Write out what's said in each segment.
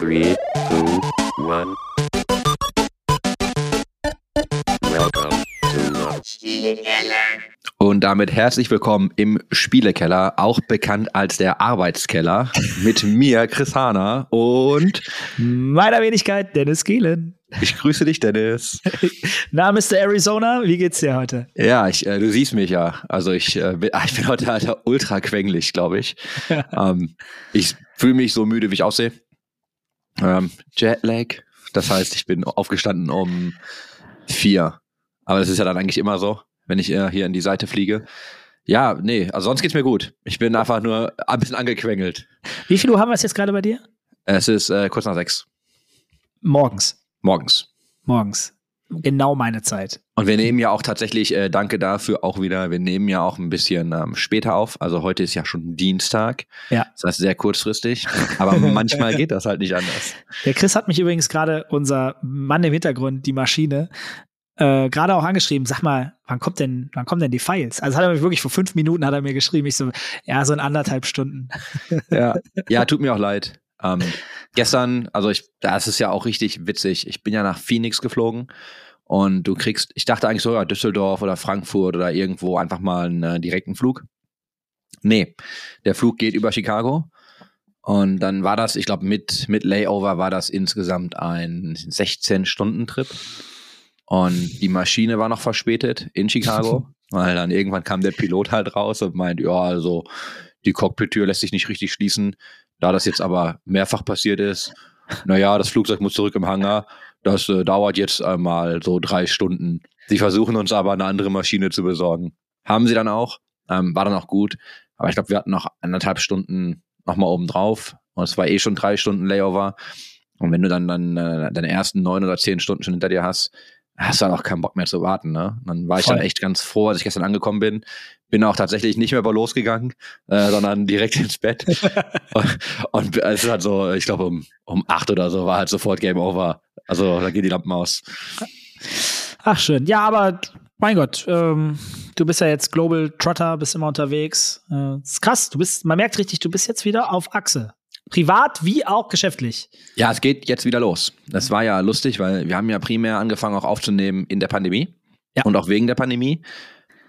Three, two, one. Welcome to the Und damit herzlich willkommen im Spielekeller, auch bekannt als der Arbeitskeller, mit mir, Chris Hahner und Meiner Wenigkeit, Dennis Gielen. ich grüße dich, Dennis. Na, Mr. Arizona, wie geht's dir heute? Ja, ich, äh, du siehst mich ja. Also ich, äh, bin, ah, ich bin heute Alter, ultra quengelig, glaube ich. ähm, ich fühle mich so müde, wie ich aussehe. Ähm, Jetlag, das heißt, ich bin aufgestanden um vier. Aber das ist ja dann eigentlich immer so, wenn ich äh, hier in die Seite fliege. Ja, nee, also sonst geht's mir gut. Ich bin einfach nur ein bisschen angequengelt. Wie viel Uhr haben wir es jetzt gerade bei dir? Es ist äh, kurz nach sechs Morgens. morgens. Morgens. Genau meine Zeit. Und wir nehmen ja auch tatsächlich, äh, danke dafür auch wieder, wir nehmen ja auch ein bisschen ähm, später auf. Also heute ist ja schon Dienstag. Ja. Das heißt sehr kurzfristig. Aber manchmal geht das halt nicht anders. Der Chris hat mich übrigens gerade, unser Mann im Hintergrund, die Maschine, äh, gerade auch angeschrieben, sag mal, wann kommt denn, wann kommen denn die Files? Also hat er mir wirklich vor fünf Minuten hat er mir geschrieben, ich so, ja, so in anderthalb Stunden. Ja, ja tut mir auch leid. Ähm, gestern, also ich, das ist ja auch richtig witzig. Ich bin ja nach Phoenix geflogen und du kriegst, ich dachte eigentlich so, ja, Düsseldorf oder Frankfurt oder irgendwo einfach mal einen äh, direkten Flug. Nee, der Flug geht über Chicago. Und dann war das, ich glaube, mit, mit Layover war das insgesamt ein 16-Stunden-Trip. Und die Maschine war noch verspätet in Chicago, weil dann irgendwann kam der Pilot halt raus und meint, ja, also die Cockpit-Tür lässt sich nicht richtig schließen. Da das jetzt aber mehrfach passiert ist, naja, das Flugzeug muss zurück im Hangar. Das äh, dauert jetzt einmal so drei Stunden. Sie versuchen uns aber eine andere Maschine zu besorgen. Haben sie dann auch, ähm, war dann auch gut. Aber ich glaube, wir hatten noch anderthalb Stunden nochmal oben drauf. Und es war eh schon drei Stunden Layover. Und wenn du dann, dann äh, deine ersten neun oder zehn Stunden schon hinter dir hast, hast du dann auch keinen Bock mehr zu warten. Ne? Dann war ich Voll. dann echt ganz froh, als ich gestern angekommen bin. Bin auch tatsächlich nicht mehr über losgegangen, äh, sondern direkt ins Bett. und, und es ist halt so, ich glaube um, um acht oder so war halt sofort Game Over. Also da gehen die Lampen aus. Ach schön. Ja, aber mein Gott, ähm, du bist ja jetzt Global Trotter, bist immer unterwegs. Äh, ist krass, du bist, man merkt richtig, du bist jetzt wieder auf Achse. Privat wie auch geschäftlich. Ja, es geht jetzt wieder los. Das war ja lustig, weil wir haben ja primär angefangen auch aufzunehmen in der Pandemie Ja. und auch wegen der Pandemie.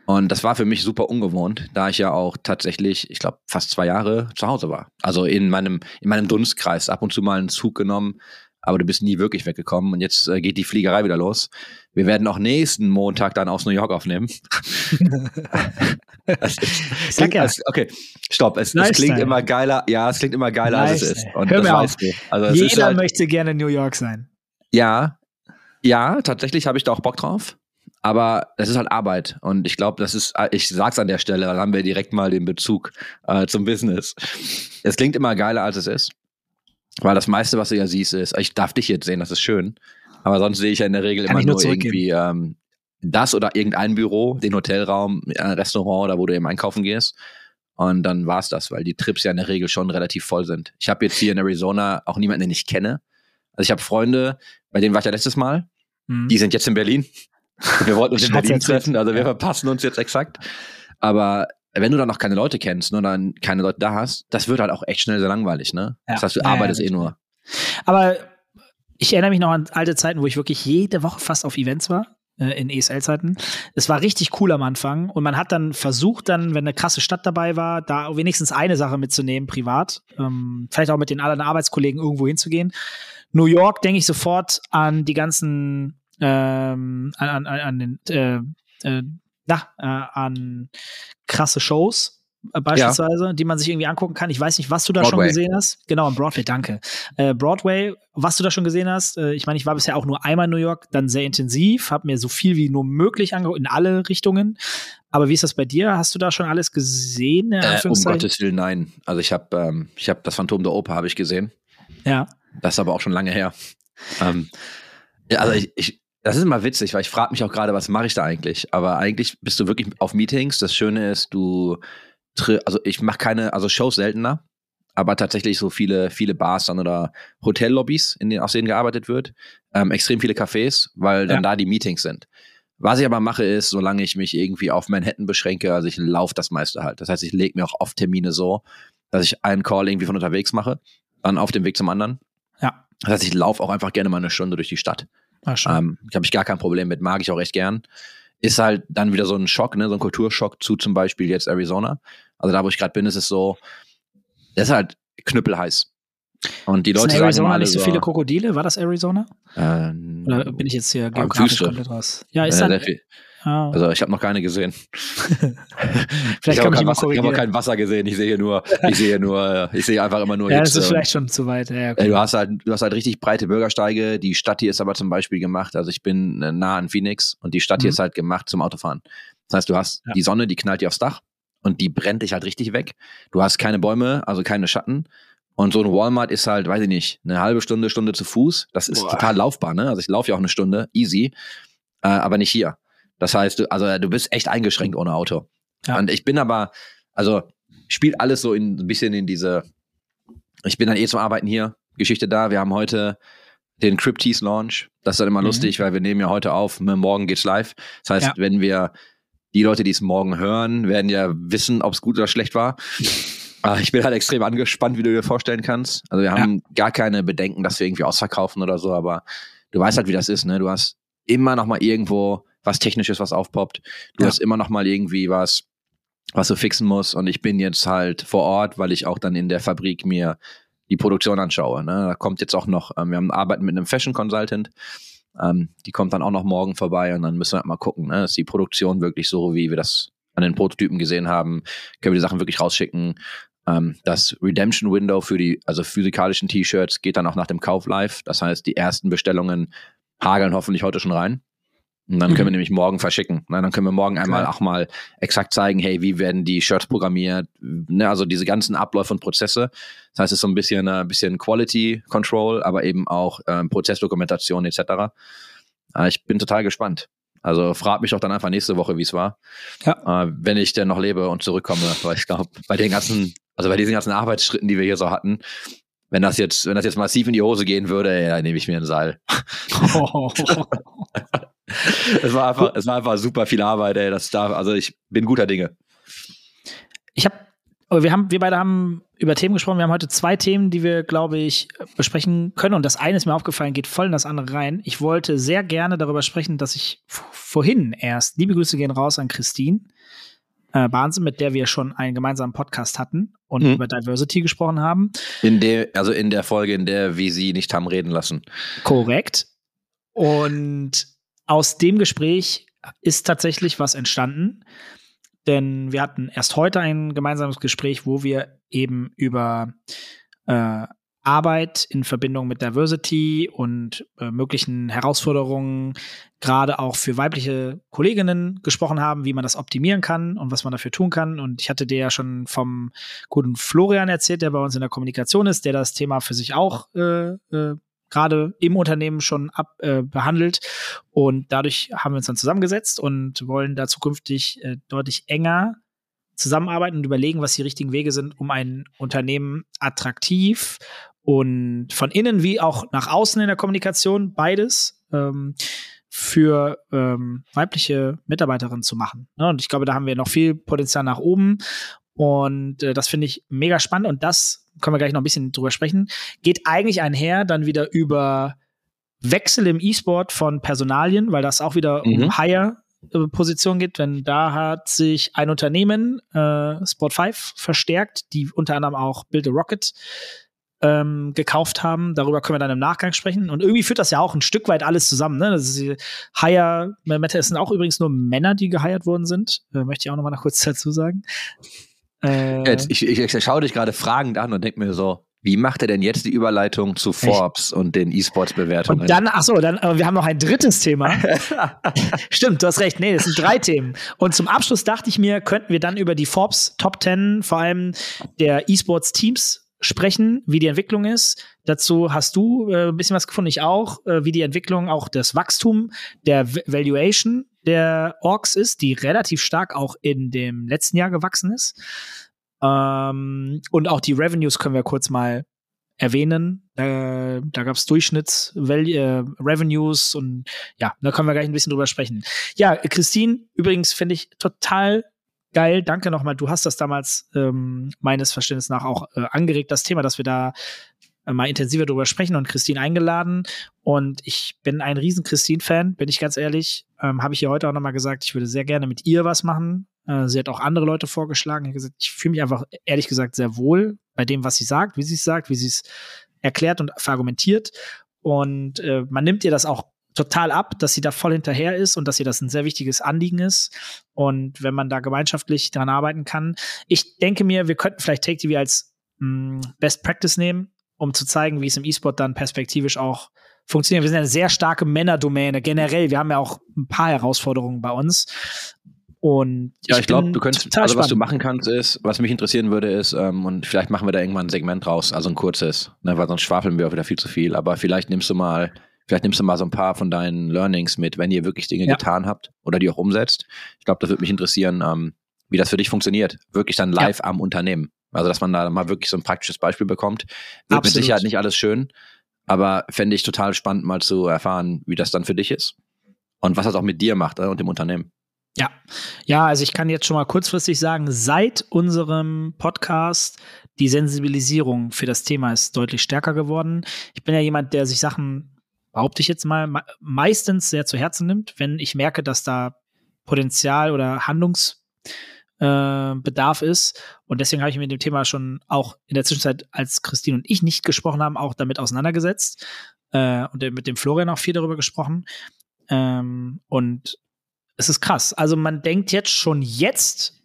Und das war für mich super ungewohnt, da ich ja auch tatsächlich, ich glaube, fast zwei Jahre zu Hause war. Also in meinem, in meinem Dunstkreis ab und zu mal einen Zug genommen, aber du bist nie wirklich weggekommen. Und jetzt äh, geht die Fliegerei wieder los. Wir werden auch nächsten Montag dann aus New York aufnehmen. Das ist- sag ja. es- okay, stopp. Es, es klingt immer geiler. Ja, es klingt immer geiler, als es ist. Und Hör mir auf. Also Jeder halt, möchte gerne in New York sein. ja, ja, tatsächlich habe ich da auch Bock drauf. Aber das ist halt Arbeit. Und ich glaube, das ist, ich sag's an der Stelle, dann haben wir direkt mal den Bezug äh, zum Business. Es klingt immer geiler, als es ist. Weil das meiste, was du ja siehst, ist, ich darf dich jetzt sehen, das ist schön. Aber sonst sehe ich ja in der Regel Kann immer nur irgendwie ähm, das oder irgendein Büro, den Hotelraum, ein Restaurant oder wo du eben einkaufen gehst. Und dann war's das, weil die Trips ja in der Regel schon relativ voll sind. Ich habe jetzt hier in Arizona auch niemanden, den ich kenne. Also ich habe Freunde, bei denen war ich ja letztes Mal. Mhm. Die sind jetzt in Berlin. Wir wollten uns in Berlin treffen, also wir verpassen uns jetzt exakt. Aber wenn du dann noch keine Leute kennst, nur dann keine Leute da hast, das wird halt auch echt schnell sehr langweilig, ne? Ja. Das heißt, du Ja, ja, arbeitest eh nur. Aber ich erinnere mich noch an alte Zeiten, wo ich wirklich jede Woche fast auf Events war. äh, In ESL-Zeiten. Es war richtig cool am Anfang und man hat dann versucht, dann, wenn eine krasse Stadt dabei war, da wenigstens eine Sache mitzunehmen, privat. Ähm, vielleicht auch mit den anderen Arbeitskollegen irgendwo hinzugehen. New York denke ich sofort an die ganzen, ähm, an, an, an, an den, äh, äh, na, äh, an krasse Shows äh, beispielsweise, die man sich irgendwie angucken kann. Ich weiß nicht, was du da schon Broadway. gesehen hast. Genau, am Broadway, danke. Äh, Broadway, was du da schon gesehen hast. Äh, ich meine, ich war bisher auch nur einmal in New York, dann sehr intensiv, habe mir so viel wie nur möglich angeguckt, in alle Richtungen. Aber wie ist das bei dir? Hast du da schon alles gesehen? Äh, um? Gottes Willen, nein. Also ich habe ähm, ich hab das Phantom der Oper habe ich gesehen. ja. Das ist aber auch schon lange her. Ähm, ja, also ich, ich, das ist immer witzig, weil ich frage mich auch gerade, was mache ich da eigentlich? Aber eigentlich bist du wirklich auf Meetings. Das Schöne ist, du, also ich mache keine, also Shows seltener, aber tatsächlich so viele, viele Bars dann oder Hotellobbys, in denen aus denen gearbeitet wird, ähm, extrem viele Cafés, weil dann Ja. da die Meetings sind. Was ich aber mache, ist, solange ich mich irgendwie auf Manhattan beschränke, also ich laufe das meiste halt. Das heißt, ich lege mir auch oft Termine so, dass ich einen Call irgendwie von unterwegs mache, dann auf dem Weg zum anderen. Ja. Das heißt, ich laufe auch einfach gerne mal eine Stunde durch die Stadt. Ah, schön. Ähm, habe ich gar kein Problem mit, mag ich auch echt gern. Ist halt dann wieder so ein Schock, ne, so ein Kulturschock zu zum Beispiel jetzt Arizona. Also da, wo ich gerade bin, ist es so, das ist halt knüppelheiß. Und die Ist Leute in sagen Arizona alle nicht so viele Krokodile? War das Arizona? ähm, Oder bin ich jetzt hier geografisch Wüste. komplett raus? Ja, ist äh, dann. Ah, Also ich habe noch keine gesehen. vielleicht ich kann habe ich kein, mal Wasser- ich hab auch korrigieren. kein Wasser gesehen. Ich sehe hier nur, ich sehe nur, ich sehe einfach immer nur Ja, das Hitze ist und- vielleicht schon zu weit. Ja, okay. Du hast halt, du hast halt richtig breite Bürgersteige. Die Stadt hier ist aber zum Beispiel gemacht. Also ich bin äh, nah an Phoenix und die Stadt hier Mhm. ist halt gemacht zum Autofahren. Das heißt, du hast Ja. die Sonne, die knallt dir aufs Dach und die brennt dich halt richtig weg. Du hast keine Bäume, also keine Schatten. Und so ein Walmart ist halt, weiß ich nicht, eine halbe Stunde, Stunde zu Fuß. Das ist Boah. total laufbar, ne? Also ich laufe ja auch eine Stunde, easy, äh, aber nicht hier. Das heißt, du, also du bist echt eingeschränkt ohne Auto. Ja. Und ich bin aber, also spielt alles so in, ein bisschen in diese, ich bin dann eh zum Arbeiten hier, Geschichte da. Wir haben heute den Cryptease Launch. Das ist dann immer Mhm. lustig, weil wir nehmen ja heute auf, morgen geht's live. Das heißt, Ja. wenn wir die Leute, die es morgen hören, werden ja wissen, ob es gut oder schlecht war. Ich bin halt extrem angespannt, wie du dir vorstellen kannst. Also wir haben gar keine Bedenken, dass wir irgendwie ausverkaufen oder so, aber du weißt halt, wie das ist, ne? Du hast immer noch mal irgendwo was Technisches, was aufpoppt. Du Ja. hast immer noch mal irgendwie was, was du fixen musst. Und ich bin jetzt halt vor Ort, weil ich auch dann in der Fabrik mir die Produktion anschaue. Ne? Da kommt jetzt auch noch, ähm, wir haben arbeiten mit einem Fashion Consultant. Ähm, die kommt dann auch noch morgen vorbei und dann müssen wir halt mal gucken, ne? ist die Produktion wirklich so, wie wir das an den Prototypen gesehen haben? Können wir die Sachen wirklich rausschicken? Ähm, das Redemption Window für die, also physikalischen T-Shirts geht dann auch nach dem Kauf live. Das heißt, die ersten Bestellungen hageln hoffentlich heute schon rein. Und dann können wir Mhm. nämlich morgen verschicken. Na, dann können wir morgen einmal Geil. auch mal exakt zeigen, hey, wie werden die Shirts programmiert, ne, also diese ganzen Abläufe und Prozesse. Das heißt, es ist so ein bisschen, äh, bisschen Quality Control, aber eben auch ähm, Prozessdokumentation etc. Äh, ich bin total gespannt. Also frag mich doch dann einfach nächste Woche, wie es war, Ja. äh, wenn ich denn noch lebe und zurückkomme, weil ich glaube, bei den ganzen, also bei diesen ganzen Arbeitsschritten, die wir hier so hatten, wenn das jetzt, wenn das jetzt massiv in die Hose gehen würde, ja, nehme ich mir ein Seil. Es war einfach, es war einfach super viel Arbeit, ey. Das darf, also ich bin guter Dinge. Ich habe, aber wir haben, wir beide haben über Themen gesprochen. Wir haben heute zwei Themen, die wir, glaube ich, besprechen können. Und das eine ist mir aufgefallen, geht voll in das andere rein. Ich wollte sehr gerne darüber sprechen, dass ich vorhin erst, liebe Grüße gehen raus an Christine äh, Barnsen, mit der wir schon einen gemeinsamen Podcast hatten und Mhm. über Diversity gesprochen haben. In der, also in der Folge, in der wir sie nicht haben reden lassen. Korrekt. Und aus dem Gespräch ist tatsächlich was entstanden. Denn wir hatten erst heute ein gemeinsames Gespräch, wo wir eben über äh, Arbeit in Verbindung mit Diversity und äh, möglichen Herausforderungen, gerade auch für weibliche Kolleginnen gesprochen haben, wie man das optimieren kann und was man dafür tun kann. Und ich hatte dir ja schon vom guten Florian erzählt, der bei uns in der Kommunikation ist, der das Thema für sich auch äh, äh, gerade im Unternehmen schon ab, äh, behandelt. Und dadurch haben wir uns dann zusammengesetzt und wollen da zukünftig äh, deutlich enger zusammenarbeiten und überlegen, was die richtigen Wege sind, um ein Unternehmen attraktiv und von innen wie auch nach außen in der Kommunikation, beides, ähm, für ähm, weibliche Mitarbeiterinnen zu machen. Ne? Und ich glaube, da haben wir noch viel Potenzial nach oben. Und äh, das finde ich mega spannend. Und das können wir gleich noch ein bisschen drüber sprechen. Geht eigentlich einher dann wieder über Wechsel im E-Sport von Personalien, weil das auch wieder Mhm. um Hire äh, Position geht, denn da hat sich ein Unternehmen, äh, Sport 5, verstärkt, die unter anderem auch Build a Rocket ähm, gekauft haben. Darüber können wir dann im Nachgang sprechen. Und irgendwie führt das ja auch ein Stück weit alles zusammen. Ne? Das ist Hire, Meta, es sind auch übrigens nur Männer, die geheiert worden sind. Äh, möchte ich auch noch mal kurz dazu sagen. Äh, Jetzt, ich, ich, ich schaue dich gerade fragend an und denke mir so, wie macht er denn jetzt die Überleitung zu Forbes und den E-Sports-Bewertungen? und dann, ach so, dann, wir haben noch ein drittes Thema. Stimmt, du hast recht. Nee, das sind drei Themen. Und zum Abschluss dachte ich mir, könnten wir dann über die Forbes Top 10, vor allem der E-Sports Teams sprechen, wie die Entwicklung ist. Dazu hast du äh, ein bisschen was gefunden, ich auch, äh, wie die Entwicklung, auch das Wachstum der V Valuation der Orks ist, die relativ stark auch in dem letzten Jahr gewachsen ist. Ähm, und auch die Revenues können wir kurz mal erwähnen. Äh, da gab es Durchschnitts-Revenues und ja, da können wir gleich ein bisschen drüber sprechen. Ja, Christine, übrigens finde ich total geil. Danke nochmal. Du hast das damals ähm, meines Verständnisses nach auch äh, angeregt, das Thema, dass wir da mal intensiver darüber sprechen und Christine eingeladen. Und ich bin ein riesen Christine-Fan, bin ich ganz ehrlich. Ähm, Habe ich ihr heute auch nochmal gesagt, ich würde sehr gerne mit ihr was machen. Äh, sie hat auch andere Leute vorgeschlagen. Gesagt, ich fühle mich einfach, ehrlich gesagt, sehr wohl bei dem, was sie sagt, wie sie es sagt, wie sie es erklärt und verargumentiert. Und äh, man nimmt ihr das auch total ab, dass sie da voll hinterher ist und dass ihr das ein sehr wichtiges Anliegen ist. Und wenn man da gemeinschaftlich dran arbeiten kann, ich denke mir, wir könnten vielleicht Take TV als mh, mm, Best Practice nehmen, um zu zeigen, wie es im E-Sport dann perspektivisch auch funktioniert. Wir sind eine sehr starke Männerdomäne generell. Wir haben ja auch ein paar Herausforderungen bei uns. Und ja, ich, ich glaube, du könntest, also was du machen kannst, ist, was mich interessieren würde, ist, ähm, und vielleicht machen wir da irgendwann ein Segment raus, also ein kurzes, ne, weil sonst schwafeln wir auch wieder viel zu viel. Aber vielleicht nimmst du mal Vielleicht nimmst du mal so ein paar von deinen Learnings mit, wenn ihr wirklich Dinge ja. getan habt oder die auch umsetzt. Ich glaube, das würde mich interessieren, ähm, wie das für dich funktioniert. Wirklich dann live ja. am Unternehmen. Also, dass man da mal wirklich so ein praktisches Beispiel bekommt. Wird Absolut. mit Sicherheit nicht alles schön, aber fände ich total spannend, mal zu erfahren, wie das dann für dich ist. Und was das auch mit dir macht äh, und dem Unternehmen. Ja, ja, also ich kann jetzt schon mal kurzfristig sagen, seit unserem Podcast die Sensibilisierung für das Thema ist deutlich stärker geworden. Ich bin ja jemand, der sich Sachen behaupte ich jetzt mal, meistens sehr zu Herzen nimmt, wenn ich merke, dass da Potenzial oder Handlungsbedarf äh, ist. Und deswegen habe ich mich mit dem Thema schon auch in der Zwischenzeit, als Christine und ich nicht gesprochen haben, auch damit auseinandergesetzt. Äh, und mit dem Florian auch viel darüber gesprochen. Ähm, und es ist krass. Also man denkt jetzt schon jetzt,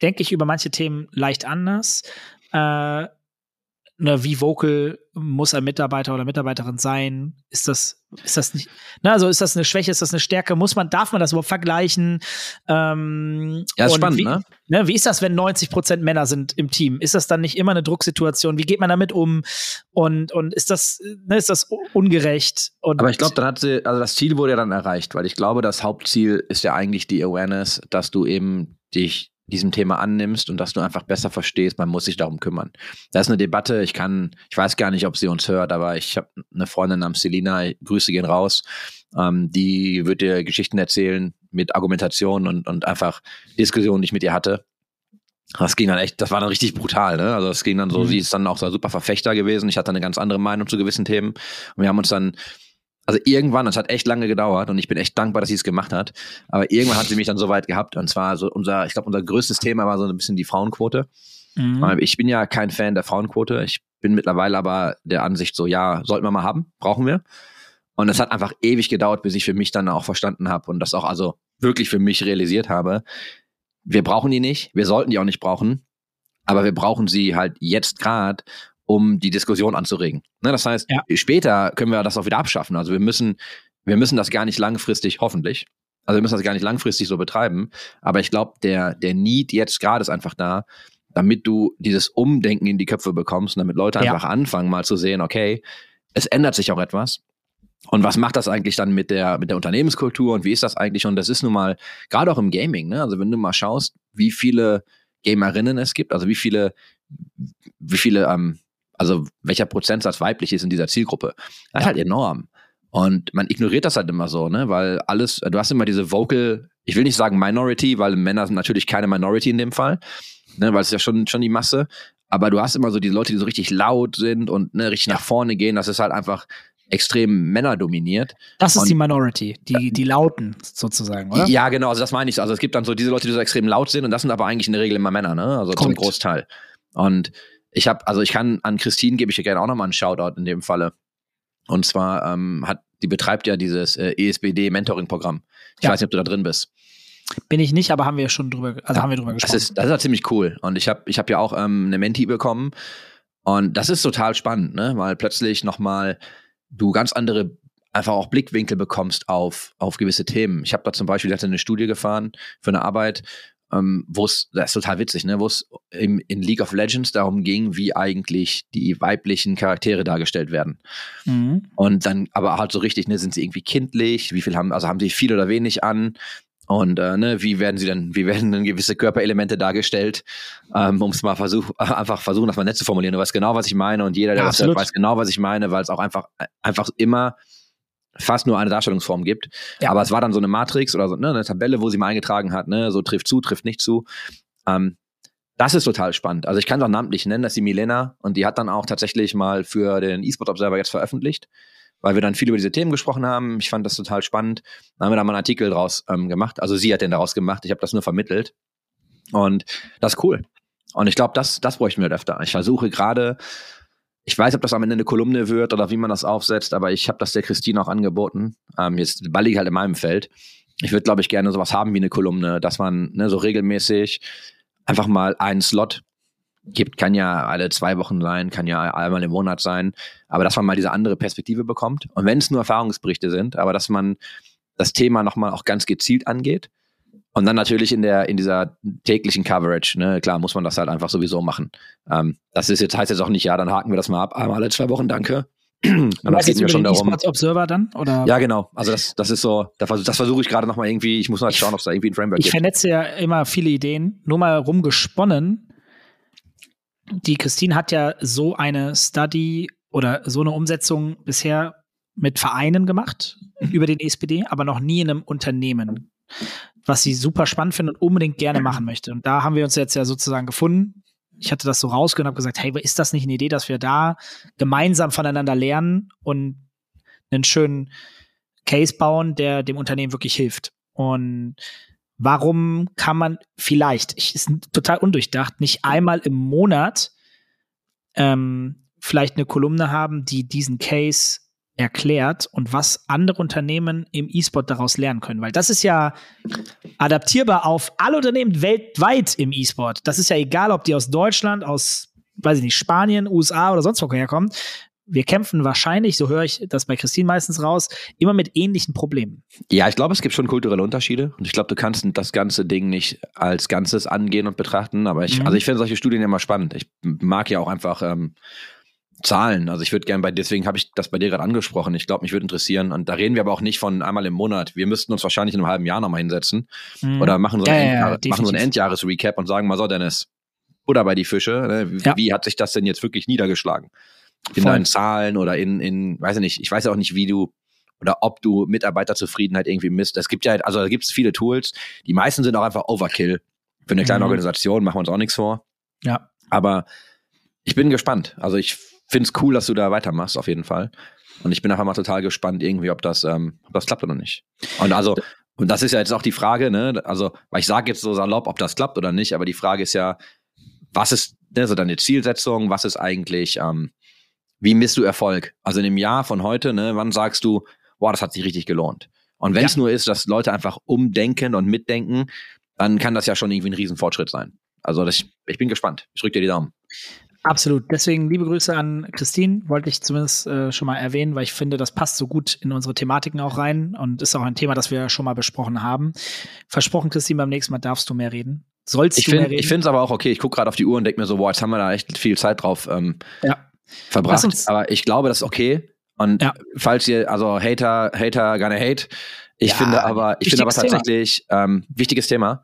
denke ich über manche Themen leicht anders. Äh, ne, wie vocal muss ein Mitarbeiter oder Mitarbeiterin sein? Ist das, ist das nicht, ne, also ist das eine Schwäche, ist das eine Stärke? Muss man, darf man das überhaupt vergleichen? Ähm, ja, ist spannend, wie, ne? ne? Wie ist das, wenn 90 Prozent Männer sind im Team? Ist das dann nicht immer eine Drucksituation? Wie geht man damit um? Und, und ist das, ne, ist das ungerecht? Und Aber ich glaube, dann hat sie, also das Ziel wurde ja dann erreicht, weil ich glaube, das Hauptziel ist ja eigentlich die Awareness, dass du eben dich diesem Thema annimmst und dass du einfach besser verstehst, man muss sich darum kümmern. Das ist eine Debatte, ich kann, ich weiß gar nicht, ob sie uns hört, aber ich habe eine Freundin namens Selina, Grüße gehen raus, ähm, die wird dir Geschichten erzählen mit Argumentation und, und einfach Diskussionen, die ich mit ihr hatte. Das ging dann echt, das war dann richtig brutal, ne? Also es ging dann so, mhm. sie ist dann auch so ein super Verfechter gewesen. Ich hatte eine ganz andere Meinung zu gewissen Themen. Und wir haben uns dann also irgendwann, das hat echt lange gedauert und ich bin echt dankbar, dass sie es gemacht hat. Aber irgendwann hat sie mich dann so weit gehabt. Und zwar so unser, ich glaube, unser größtes Thema war so ein bisschen die Frauenquote. Mhm. Ich bin ja kein Fan der Frauenquote. Ich bin mittlerweile aber der Ansicht so, ja, sollten wir mal haben, brauchen wir. Und es hat einfach ewig gedauert, bis ich für mich dann auch verstanden habe und das auch also wirklich für mich realisiert habe. Wir brauchen die nicht, wir sollten die auch nicht brauchen, aber wir brauchen sie halt jetzt gerade, um die Diskussion anzuregen. Ne, das heißt, ja. später können wir das auch wieder abschaffen. Also wir müssen, wir müssen das gar nicht langfristig, hoffentlich, also wir müssen das gar nicht langfristig so betreiben. Aber ich glaube, der, der Need jetzt gerade ist einfach da, damit du dieses Umdenken in die Köpfe bekommst und damit Leute einfach ja. anfangen, mal zu sehen, okay, es ändert sich auch etwas. Und was macht das eigentlich dann mit der, mit der Unternehmenskultur und wie ist das eigentlich? Und das ist nun mal, gerade auch im Gaming, ne? Also wenn du mal schaust, wie viele Gamerinnen es gibt, also wie viele, wie viele ähm, also welcher Prozentsatz weiblich ist in dieser Zielgruppe. Das ist halt enorm. Und man ignoriert das halt immer so, ne? Weil alles, du hast immer diese Vocal, ich will nicht sagen Minority, weil Männer sind natürlich keine Minority in dem Fall, ne? Weil es ist ja schon, schon die Masse. Aber du hast immer so diese Leute, die so richtig laut sind und ne, richtig ja. nach vorne gehen. Das ist halt einfach extrem männerdominiert. Das ist und, die Minority, die, die Lauten sozusagen, oder? Ja, genau, also das meine ich. Also es gibt dann so diese Leute, die so extrem laut sind und das sind aber eigentlich in der Regel immer Männer, ne? Also Kommt. zum Großteil. Und ich habe, also ich kann an Christine gebe ich dir gerne auch nochmal einen Shoutout in dem Falle. Und zwar ähm, hat, die betreibt ja dieses äh, ESBD-Mentoring-Programm. Ich ja. weiß nicht, ob du da drin bist. Bin ich nicht, aber haben wir schon drüber, also ja, haben wir drüber gesprochen. Das ist, das ist ja ziemlich cool. Und ich habe ich hab ja auch ähm, eine Menti bekommen. Und das ist total spannend, ne? Weil plötzlich nochmal du ganz andere einfach auch Blickwinkel bekommst auf, auf gewisse Themen. Ich habe da zum Beispiel, ich hatte eine Studie gefahren für eine Arbeit ähm, wo es, das ist total witzig, ne, wo es in League of Legends darum ging, wie eigentlich die weiblichen Charaktere dargestellt werden. Mhm. Und dann, aber halt so richtig, ne, sind sie irgendwie kindlich, wie viel haben, also haben sie viel oder wenig an? Und äh, ne, wie werden sie dann, wie werden dann gewisse Körperelemente dargestellt, ähm, um es mal versuch, einfach versuchen, das mal nett zu formulieren. Du weißt genau, was ich meine und jeder, der ja, das hört, weiß genau, was ich meine, weil es auch einfach, einfach immer fast nur eine Darstellungsform gibt. Ja. Aber es war dann so eine Matrix oder so ne, eine Tabelle, wo sie mal eingetragen hat, ne, so trifft zu, trifft nicht zu. Ähm, das ist total spannend. Also ich kann es auch namentlich nennen, das ist die Milena und die hat dann auch tatsächlich mal für den eSport Observer jetzt veröffentlicht, weil wir dann viel über diese Themen gesprochen haben. Ich fand das total spannend. Dann haben wir da mal einen Artikel draus ähm, gemacht. Also sie hat den daraus gemacht, ich habe das nur vermittelt. Und das ist cool. Und ich glaube, das, das bräuchten wir öfter. Ich versuche gerade, ich weiß, ob das am Ende eine Kolumne wird oder wie man das aufsetzt, aber ich habe das der Christine auch angeboten. Ähm, jetzt ball ich halt in meinem Feld. Ich würde, glaube ich, gerne sowas haben wie eine Kolumne, dass man ne, so regelmäßig einfach mal einen Slot gibt, kann ja alle zwei Wochen sein, kann ja einmal im Monat sein, aber dass man mal diese andere Perspektive bekommt. Und wenn es nur Erfahrungsberichte sind, aber dass man das Thema nochmal auch ganz gezielt angeht. Und dann natürlich in der, in dieser täglichen Coverage, ne, klar, muss man das halt einfach sowieso machen. Ähm, das ist jetzt, heißt jetzt auch nicht, ja, dann haken wir das mal ab, einmal alle zwei Wochen, danke. Aber es geht mir schon darum. Observer dann? Oder? Ja, genau. Also das, das ist so, das, das versuche ich gerade nochmal irgendwie, ich muss mal schauen, ob es da irgendwie ein Framework ich gibt. Ich vernetze ja immer viele Ideen, nur mal rumgesponnen. Die Christine hat ja so eine Study oder so eine Umsetzung bisher mit Vereinen gemacht über den SPD, aber noch nie in einem Unternehmen, was sie super spannend findet und unbedingt gerne machen möchte. Und da haben wir uns jetzt ja sozusagen gefunden. Ich hatte das so rausgehört und habe gesagt, hey, ist das nicht eine Idee, dass wir da gemeinsam voneinander lernen und einen schönen Case bauen, der dem Unternehmen wirklich hilft? Und warum kann man vielleicht, ich ist total undurchdacht, nicht einmal im Monat ähm, vielleicht eine Kolumne haben, die diesen Case erklärt und was andere Unternehmen im E-Sport daraus lernen können. Weil das ist ja adaptierbar auf alle Unternehmen weltweit im E-Sport. Das ist ja egal, ob die aus Deutschland, aus, weiß ich nicht, Spanien, USA oder sonst wo herkommen. Wir kämpfen wahrscheinlich, so höre ich das bei Christine meistens raus, immer mit ähnlichen Problemen. Ja, ich glaube, es gibt schon kulturelle Unterschiede und ich glaube, du kannst das ganze Ding nicht als Ganzes angehen und betrachten. Aber ich, mhm. also ich finde solche Studien ja immer spannend. Ich mag ja auch einfach ähm, Zahlen. Also ich würde gerne bei, deswegen habe ich das bei dir gerade angesprochen. Ich glaube, mich würde interessieren. Und da reden wir aber auch nicht von einmal im Monat. Wir müssten uns wahrscheinlich in einem halben Jahr nochmal hinsetzen mhm. oder machen so, ein ja, ja, machen so ein Endjahres-Recap und sagen mal so, Dennis, oder bei die Fische, ne? wie, ja. wie, hat sich das denn jetzt wirklich niedergeschlagen? In Voll. deinen Zahlen oder in, in, weiß ich nicht, ich weiß auch nicht, wie du oder ob du Mitarbeiterzufriedenheit irgendwie misst. Es gibt ja, also da gibt es viele Tools. Die meisten sind auch einfach Overkill. Für eine kleine mhm. Organisation machen wir uns auch nichts vor. Ja. Aber ich bin gespannt. Also ich finde es cool, dass du da weitermachst, auf jeden Fall. Und ich bin einfach mal total gespannt, irgendwie, ob das, ähm, ob das klappt oder nicht. Und also, und das ist ja jetzt auch die Frage, ne? Also, weil ich sage jetzt so salopp, ob das klappt oder nicht, aber die Frage ist ja, was ist ne, so deine Zielsetzung? Was ist eigentlich, ähm, wie misst du Erfolg? Also in dem Jahr von heute, ne, wann sagst du, boah, das hat sich richtig gelohnt? Und wenn es ja. nur ist, dass Leute einfach umdenken und mitdenken, dann kann das ja schon irgendwie ein Riesenfortschritt sein. Also das, ich bin gespannt. Ich drücke dir die Daumen. Absolut. Deswegen liebe Grüße an Christine, wollte ich zumindest äh, schon mal erwähnen, weil ich finde, das passt so gut in unsere Thematiken auch rein und ist auch ein Thema, das wir schon mal besprochen haben. Versprochen, Christine, beim nächsten Mal darfst du mehr reden. Sollst ich du find, mehr reden? Ich finde es aber auch okay. Ich gucke gerade auf die Uhr und denke mir so, boah, jetzt haben wir da echt viel Zeit drauf ähm, ja. verbracht. Aber ich glaube, das ist okay. Und ja. falls ihr, also Hater, Hater gonna hate. Ich ja, finde aber, ich finde aber tatsächlich, ähm, wichtiges Thema.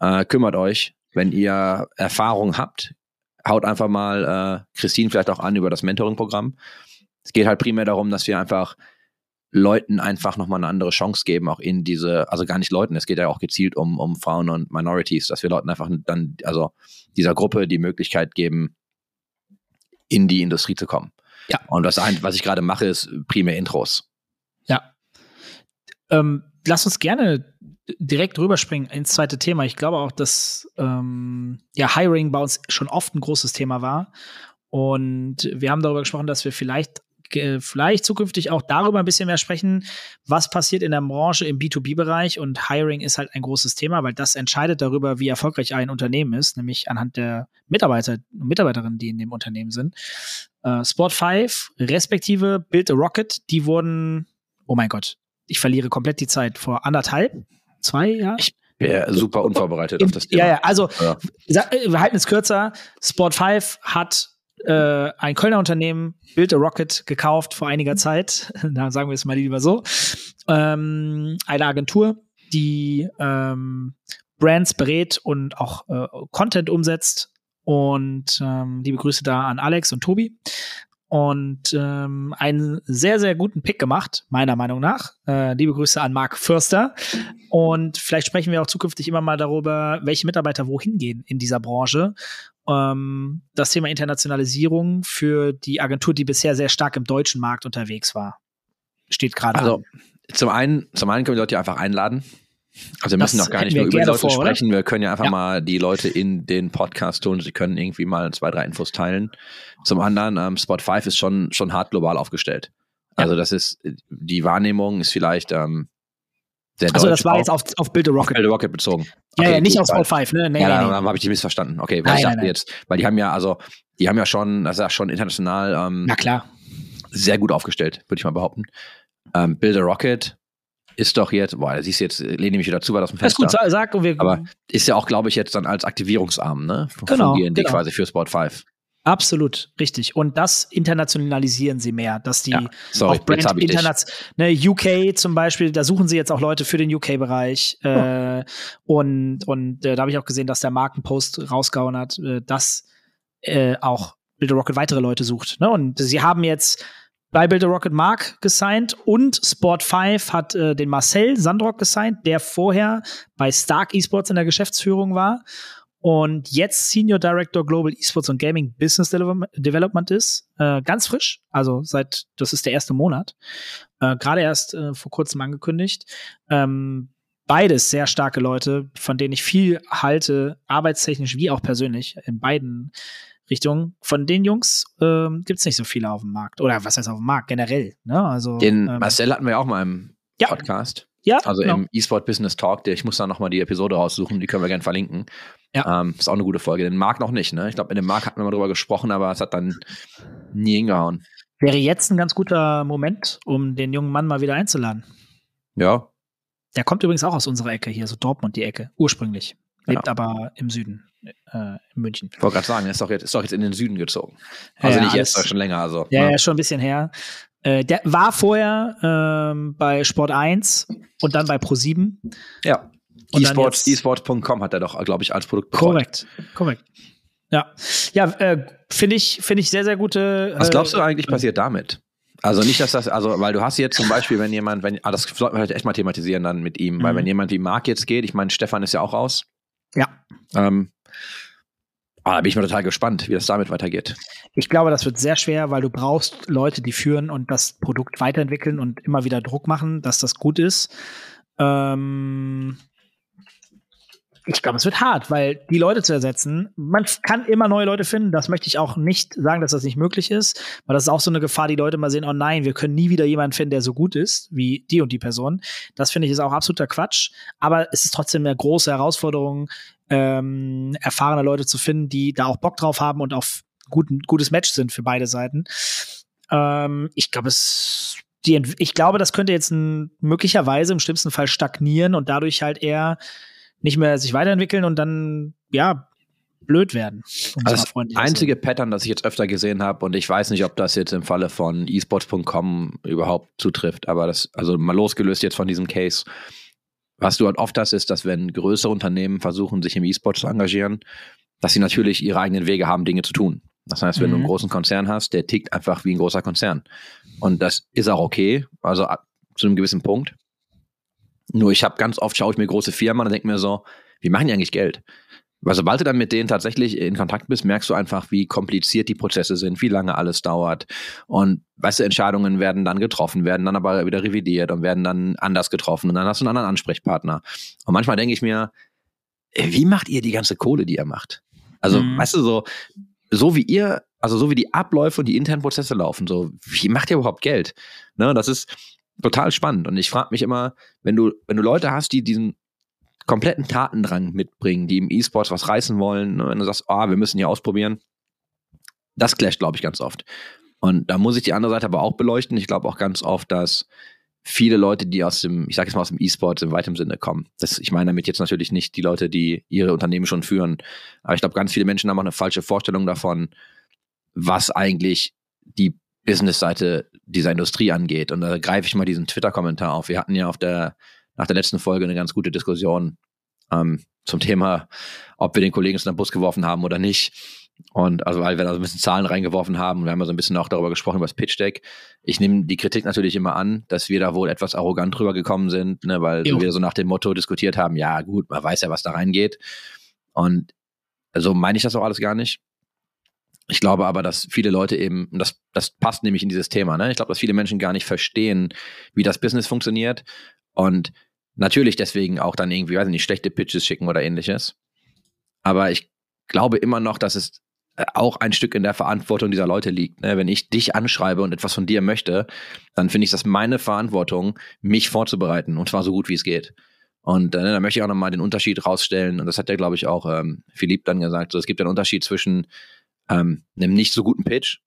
Äh, kümmert euch, wenn ihr Erfahrung habt haut einfach mal äh, Christine vielleicht auch an über das Mentoring-Programm. Es geht halt primär darum, dass wir einfach Leuten einfach nochmal eine andere Chance geben, auch in diese, also gar nicht Leuten, es geht ja auch gezielt um, um Frauen und Minorities, dass wir Leuten einfach dann, also dieser Gruppe die Möglichkeit geben, in die Industrie zu kommen. Ja. Und das, was ich gerade mache, ist primär Intros. Ja. Ähm, lass uns gerne direkt rüberspringen ins zweite Thema. Ich glaube auch, dass ähm, ja, Hiring bei uns schon oft ein großes Thema war. Und wir haben darüber gesprochen, dass wir vielleicht vielleicht zukünftig auch darüber ein bisschen mehr sprechen, was passiert in der Branche im B2B-Bereich und Hiring ist halt ein großes Thema, weil das entscheidet darüber, wie erfolgreich ein Unternehmen ist, nämlich anhand der Mitarbeiter und Mitarbeiterinnen, die in dem Unternehmen sind. Äh, Sport 5 respektive Build a Rocket, die wurden, oh mein Gott, ich verliere komplett die Zeit, vor anderthalb, zwei Jahren? Ich wäre super unvorbereitet auf das Thema. Ja, ja, also ja. Äh, wir halten es kürzer. Sport 5 hat äh, ein Kölner Unternehmen, Build a Rocket, gekauft vor einiger Zeit. Da sagen wir es mal lieber so. Ähm, eine Agentur, die ähm, Brands berät und auch äh, Content umsetzt. Und ähm, liebe Grüße da an Alex und Tobi. Und ähm, einen sehr, sehr guten Pick gemacht, meiner Meinung nach. Äh, liebe Grüße an Mark Förster. Und vielleicht sprechen wir auch zukünftig immer mal darüber, welche Mitarbeiter wohin gehen in dieser Branche. Ähm, das Thema Internationalisierung für die Agentur, die bisher sehr stark im deutschen Markt unterwegs war, steht gerade. Also an. zum einen, zum einen können wir die Leute einfach einladen. Also wir Das müssen doch gar nicht nur wir über die Leute vor, sprechen. Wir können ja einfach Ja. mal die Leute in den Podcast tun. Sie können irgendwie mal zwei, drei Infos teilen. Zum anderen, ähm, Spot 5 ist schon, schon hart global aufgestellt. Also das ist, die Wahrnehmung ist vielleicht ähm, sehr Also das war jetzt auf, auf Build a auf Rocket. Build a Rocket bezogen. ja, Okay, ja, nicht auf Spot 5, ne? Nee, ja, nee, dann, nee. dann habe ich dich missverstanden. Okay, weil Nein, ich dachte nein. jetzt, weil die haben ja, also, die haben ja schon, das ist ja schon international ähm, Na klar. sehr gut aufgestellt, würde ich mal behaupten. Ähm, Build a Rocket ist doch jetzt, boah, da siehst du jetzt, lehne ich mich wieder zu dem Das ist Fenster. gut, sag, sag und wir. Aber ist ja auch, glaube ich, jetzt dann als Aktivierungsarm, ne? Genau, Fungieren die genau. quasi für Sport 5. Absolut, richtig. Und das internationalisieren sie mehr, dass die Ja, sorry, auch Brand international, ne, UK zum Beispiel, da suchen sie jetzt auch Leute für den UK-Bereich. Äh, und und äh, da habe ich auch gesehen, dass der Markenpost rausgehauen hat, äh, dass äh, auch Build a Rocket weitere Leute sucht. Ne? Und sie haben jetzt bei Build a Rocket Mark gesigned und Sport 5 hat äh, den Marcel Sandrock gesigned, der vorher bei Stark Esports in der Geschäftsführung war und jetzt Senior Director Global Esports und Gaming Business Development ist. Äh, ganz frisch, also seit, das ist der erste Monat. Äh, Gerade erst äh, vor kurzem angekündigt. Ähm, beides sehr starke Leute, von denen ich viel halte, arbeitstechnisch wie auch persönlich, in beiden Richtungen. Von den Jungs ähm, gibt es nicht so viele auf dem Markt. Oder was heißt auf dem Markt? Generell. Ne? Also, Den ähm, Marcel hatten wir ja auch mal im Ja. Podcast. ja, Also genau. im eSport Business Talk, der, ich muss da nochmal die Episode raussuchen, die können wir gerne verlinken. Ja. Ähm, ist auch eine gute Folge. Den Marc noch nicht, ne? Ich glaube, in dem Marc hatten wir mal drüber gesprochen, aber es hat dann nie hingehauen. Wäre jetzt ein ganz guter Moment, um den jungen Mann mal wieder einzuladen. Ja, Der kommt übrigens auch aus unserer Ecke hier, so Dortmund die Ecke, ursprünglich. Lebt Ja. aber im Süden, äh, in München. ich wollte gerade sagen, er ist doch, jetzt, ist doch jetzt in den Süden gezogen. Also Ja, nicht alles- jetzt, sondern schon länger. Also, Ja, ne? ja, schon ein bisschen her. Äh, der war vorher ähm, bei Sport 1 und dann bei Pro7. ja. Und dann eSports, jetzt- esports.com hat er doch, glaube ich, als Produkt betreut. Korrekt, korrekt. Ja, ja äh, finde ich, finde ich sehr, sehr gute. Was äh, glaubst du eigentlich passiert damit? Also nicht, dass das, also weil du hast jetzt zum Beispiel, wenn jemand, wenn, ah, das sollten wir vielleicht echt mal thematisieren dann mit ihm, weil Mhm. wenn jemand wie Marc jetzt geht, ich meine, Stefan ist ja auch raus. Ja. Ähm, ah, da bin ich mal total gespannt, wie das damit weitergeht. Ich glaube, das wird sehr schwer, weil du brauchst Leute, die führen und das Produkt weiterentwickeln und immer wieder Druck machen, dass das gut ist. Ähm, ich glaube, es wird hart, weil die Leute zu ersetzen, man kann immer neue Leute finden. Das möchte ich auch nicht sagen, dass das nicht möglich ist, weil das ist auch so eine Gefahr, die Leute mal sehen, oh nein, wir können nie wieder jemanden finden, der so gut ist wie die und die Person. Das finde ich ist auch absoluter Quatsch. Aber es ist trotzdem eine große Herausforderung, ähm, erfahrene Leute zu finden, die da auch Bock drauf haben und auf guten, gutes Match sind für beide Seiten. Ähm, ich glaube, es die, ich glaube, das könnte jetzt ein, möglicherweise im schlimmsten Fall stagnieren und dadurch halt eher nicht mehr sich weiterentwickeln und dann, ja, blöd werden. um Also das einzige Pattern, das ich jetzt öfter gesehen habe, und ich weiß nicht, ob das jetzt im Falle von esports.com überhaupt zutrifft, aber das, also mal losgelöst jetzt von diesem Case, was du halt oft hast, ist, dass wenn größere Unternehmen versuchen, sich im E-Sport zu engagieren, dass sie natürlich ihre eigenen Wege haben, Dinge zu tun. Das heißt, wenn du einen Mhm. großen Konzern hast, der tickt einfach wie ein großer Konzern. Und das ist auch okay, also zu einem gewissen Punkt. Nur ich habe ganz oft, schaue ich mir große Firmen an und denke mir so, wie machen die eigentlich Geld? Weil sobald du dann mit denen tatsächlich in Kontakt bist, merkst du einfach, wie kompliziert die Prozesse sind, wie lange alles dauert. Und weißt du, Entscheidungen werden dann getroffen, werden dann aber wieder revidiert und werden dann anders getroffen. Und dann hast du einen anderen Ansprechpartner. Und manchmal denke ich mir, ey, wie macht ihr die ganze Kohle, die ihr macht? Also, Mhm. weißt du, so, so wie ihr, also so wie die Abläufe und die internen Prozesse laufen, so, wie macht ihr überhaupt Geld? Ne, das ist total spannend. Und ich frage mich immer, wenn du, wenn du Leute hast, die diesen kompletten Tatendrang mitbringen, die im E-Sports was reißen wollen, ne, wenn du sagst, ah, wir müssen hier ausprobieren, das clasht, glaube ich, ganz oft. Und da muss ich die andere Seite aber auch beleuchten. Ich glaube auch ganz oft, dass viele Leute, die aus dem, ich sage jetzt mal aus dem E-Sports im weiteren Sinne kommen. Das, ich meine damit jetzt natürlich nicht die Leute, die ihre Unternehmen schon führen. Aber ich glaube, ganz viele Menschen haben auch eine falsche Vorstellung davon, was eigentlich die Business-Seite dieser Industrie angeht. Und da greife ich mal diesen Twitter-Kommentar auf. Wir hatten ja auf der, nach der letzten Folge eine ganz gute Diskussion ähm, zum Thema, ob wir den Kollegen aus dem Bus geworfen haben oder nicht. Und also, weil wir da so ein bisschen Zahlen reingeworfen haben, wir haben ja so ein bisschen auch darüber gesprochen, über das Pitch Deck. Ich nehme die Kritik natürlich immer an, dass wir da wohl etwas arrogant drüber gekommen sind, ne, weil Jo. wir so nach dem Motto diskutiert haben, ja gut, man weiß ja, was da reingeht. Und so meine ich das auch alles gar nicht. Ich glaube aber, dass viele Leute eben, das, das passt nämlich in dieses Thema, ne? Ich glaube, dass viele Menschen gar nicht verstehen, wie das Business funktioniert und natürlich deswegen auch dann irgendwie, weiß ich nicht, schlechte Pitches schicken oder ähnliches. Aber ich glaube immer noch, dass es äh, auch ein Stück in der Verantwortung dieser Leute liegt. Ne? Wenn ich dich anschreibe und etwas von dir möchte, dann finde ich das meine Verantwortung, mich vorzubereiten und zwar so gut wie es geht. Und äh, da möchte ich auch nochmal den Unterschied rausstellen. Und das hat ja, glaube ich, auch ähm, Philipp dann gesagt. So, es gibt einen Unterschied zwischen ähm, einem nicht so guten Pitch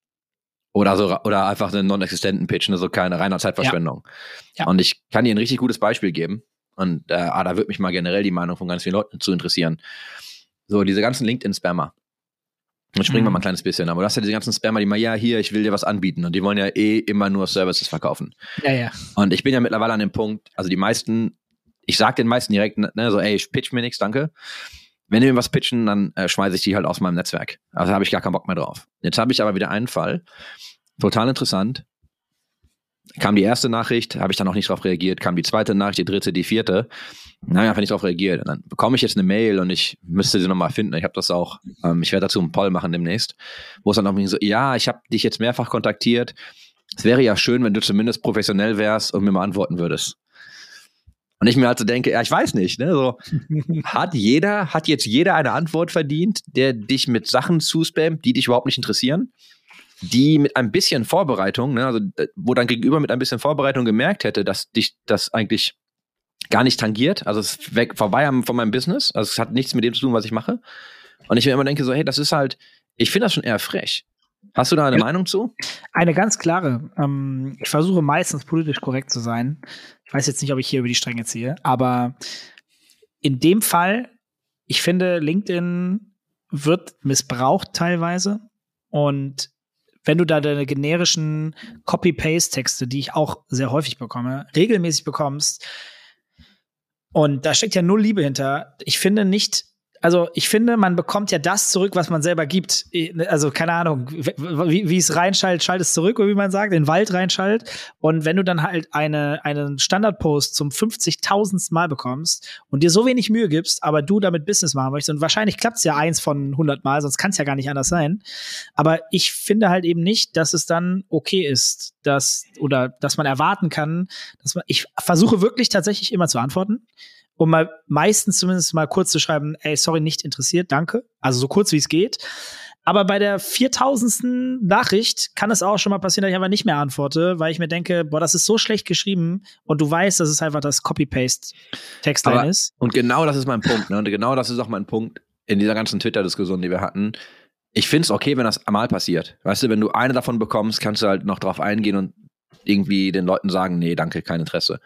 oder so oder einfach einen non-existenten Pitch, ne? so keine reiner Zeitverschwendung. Ja. Und ich kann dir ein richtig gutes Beispiel geben. Und äh, ah, da würde mich mal generell die Meinung von ganz vielen Leuten zu interessieren. So, diese ganzen LinkedIn-Spammer. Jetzt springen wir Mhm. mal ein kleines bisschen, aber du hast ja diese ganzen Spammer, die mal, ja, hier, ich will dir was anbieten. Und die wollen ja eh immer nur Services verkaufen. Ja, ja. Und ich bin ja mittlerweile an dem Punkt, also die meisten, ich sag den meisten direkt, ne, so, ey, ich pitch mir nichts, danke. Wenn die mir was pitchen, dann äh, schmeiße ich die halt aus meinem Netzwerk. Also habe ich gar keinen Bock mehr drauf. Jetzt habe ich aber wieder einen Fall, total interessant. Kam die erste Nachricht, habe ich dann noch nicht drauf reagiert, kam die zweite Nachricht, die dritte, die vierte. Nein, einfach nicht drauf reagiert. Und dann bekomme ich jetzt eine Mail und ich müsste sie nochmal finden. Ich habe das auch, ähm, ich werde dazu einen Poll machen demnächst, wo es dann noch so, ja, ich habe dich jetzt mehrfach kontaktiert. Es wäre ja schön, wenn du zumindest professionell wärst und mir mal antworten würdest. Und ich mir halt so denke, ja, ich weiß nicht, ne, so, hat jeder, hat jetzt jeder eine Antwort verdient, der dich mit Sachen zuspammt, die dich überhaupt nicht interessieren? Die mit ein bisschen Vorbereitung, ne, also, äh, wo dein Gegenüber mit ein bisschen Vorbereitung gemerkt hätte, dass dich das eigentlich gar nicht tangiert, also es ist weg, vorbei von meinem Business, also es hat nichts mit dem zu tun, was ich mache. Und ich mir immer denke so, hey, das ist halt, ich finde das schon eher frech. Hast du da eine Ja. Meinung zu? Eine ganz klare. Ähm, ich versuche meistens politisch korrekt zu sein. Ich weiß jetzt nicht, ob ich hier über die Stränge ziehe, aber in dem Fall, ich finde, LinkedIn wird missbraucht teilweise. Und wenn du da deine generischen Copy-Paste-Texte, die ich auch sehr häufig bekomme, regelmäßig bekommst, und da steckt ja null Liebe hinter. Ich finde nicht, also ich finde, man bekommt ja das zurück, was man selber gibt. Also keine Ahnung, wie, wie es reinschaltet, schalt es zurück, oder wie man sagt, in den Wald reinschaltet. Und wenn du dann halt eine, einen Standardpost zum 50.000. Mal bekommst und dir so wenig Mühe gibst, aber du damit Business machen möchtest, und wahrscheinlich klappt es ja eins von 100 Mal, sonst kann es ja gar nicht anders sein. Aber ich finde halt eben nicht, dass es dann okay ist, dass, oder dass man erwarten kann, dass man, ich versuche wirklich tatsächlich immer zu antworten um mal meistens zumindest mal kurz zu schreiben, ey, sorry, nicht interessiert, danke. Also so kurz wie es geht. Aber bei der 4000. Nachricht kann es auch schon mal passieren, dass ich einfach nicht mehr antworte, weil ich mir denke, boah, das ist so schlecht geschrieben und du weißt, dass es einfach das Copy-Paste-Textline ist. Und genau das ist mein Punkt. Ne? Und genau das ist auch mein Punkt in dieser ganzen Twitter-Diskussion, die wir hatten. Ich finde es okay, wenn das einmal passiert. Weißt du, wenn du eine davon bekommst, kannst du halt noch drauf eingehen und irgendwie den Leuten sagen, nee, danke, kein Interesse.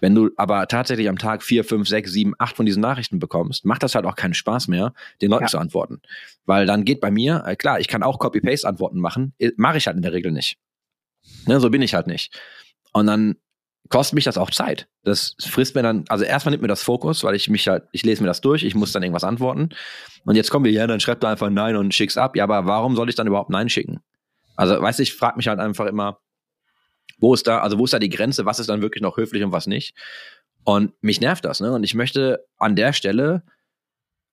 Wenn du aber tatsächlich am Tag vier, fünf, sechs, sieben, acht von diesen Nachrichten bekommst, macht das halt auch keinen Spaß mehr, den Leuten Ja. zu antworten. Weil dann geht bei mir, äh, klar, ich kann auch Copy-Paste-Antworten machen, mache ich halt in der Regel nicht. Ne, so bin ich halt nicht. Und dann kostet mich das auch Zeit. Das frisst mir dann, also erstmal nimmt mir das Fokus, weil ich mich halt, ich lese mir das durch, ich muss dann irgendwas antworten. Und jetzt kommen wir hier, dann schreibt er einfach Nein und schick's ab. Ja, aber warum soll ich dann überhaupt Nein schicken? Also, weißt du, ich frage mich halt einfach immer, wo ist da, also wo ist da die Grenze, was ist dann wirklich noch höflich und was nicht? Und mich nervt das, ne? Und ich möchte an der Stelle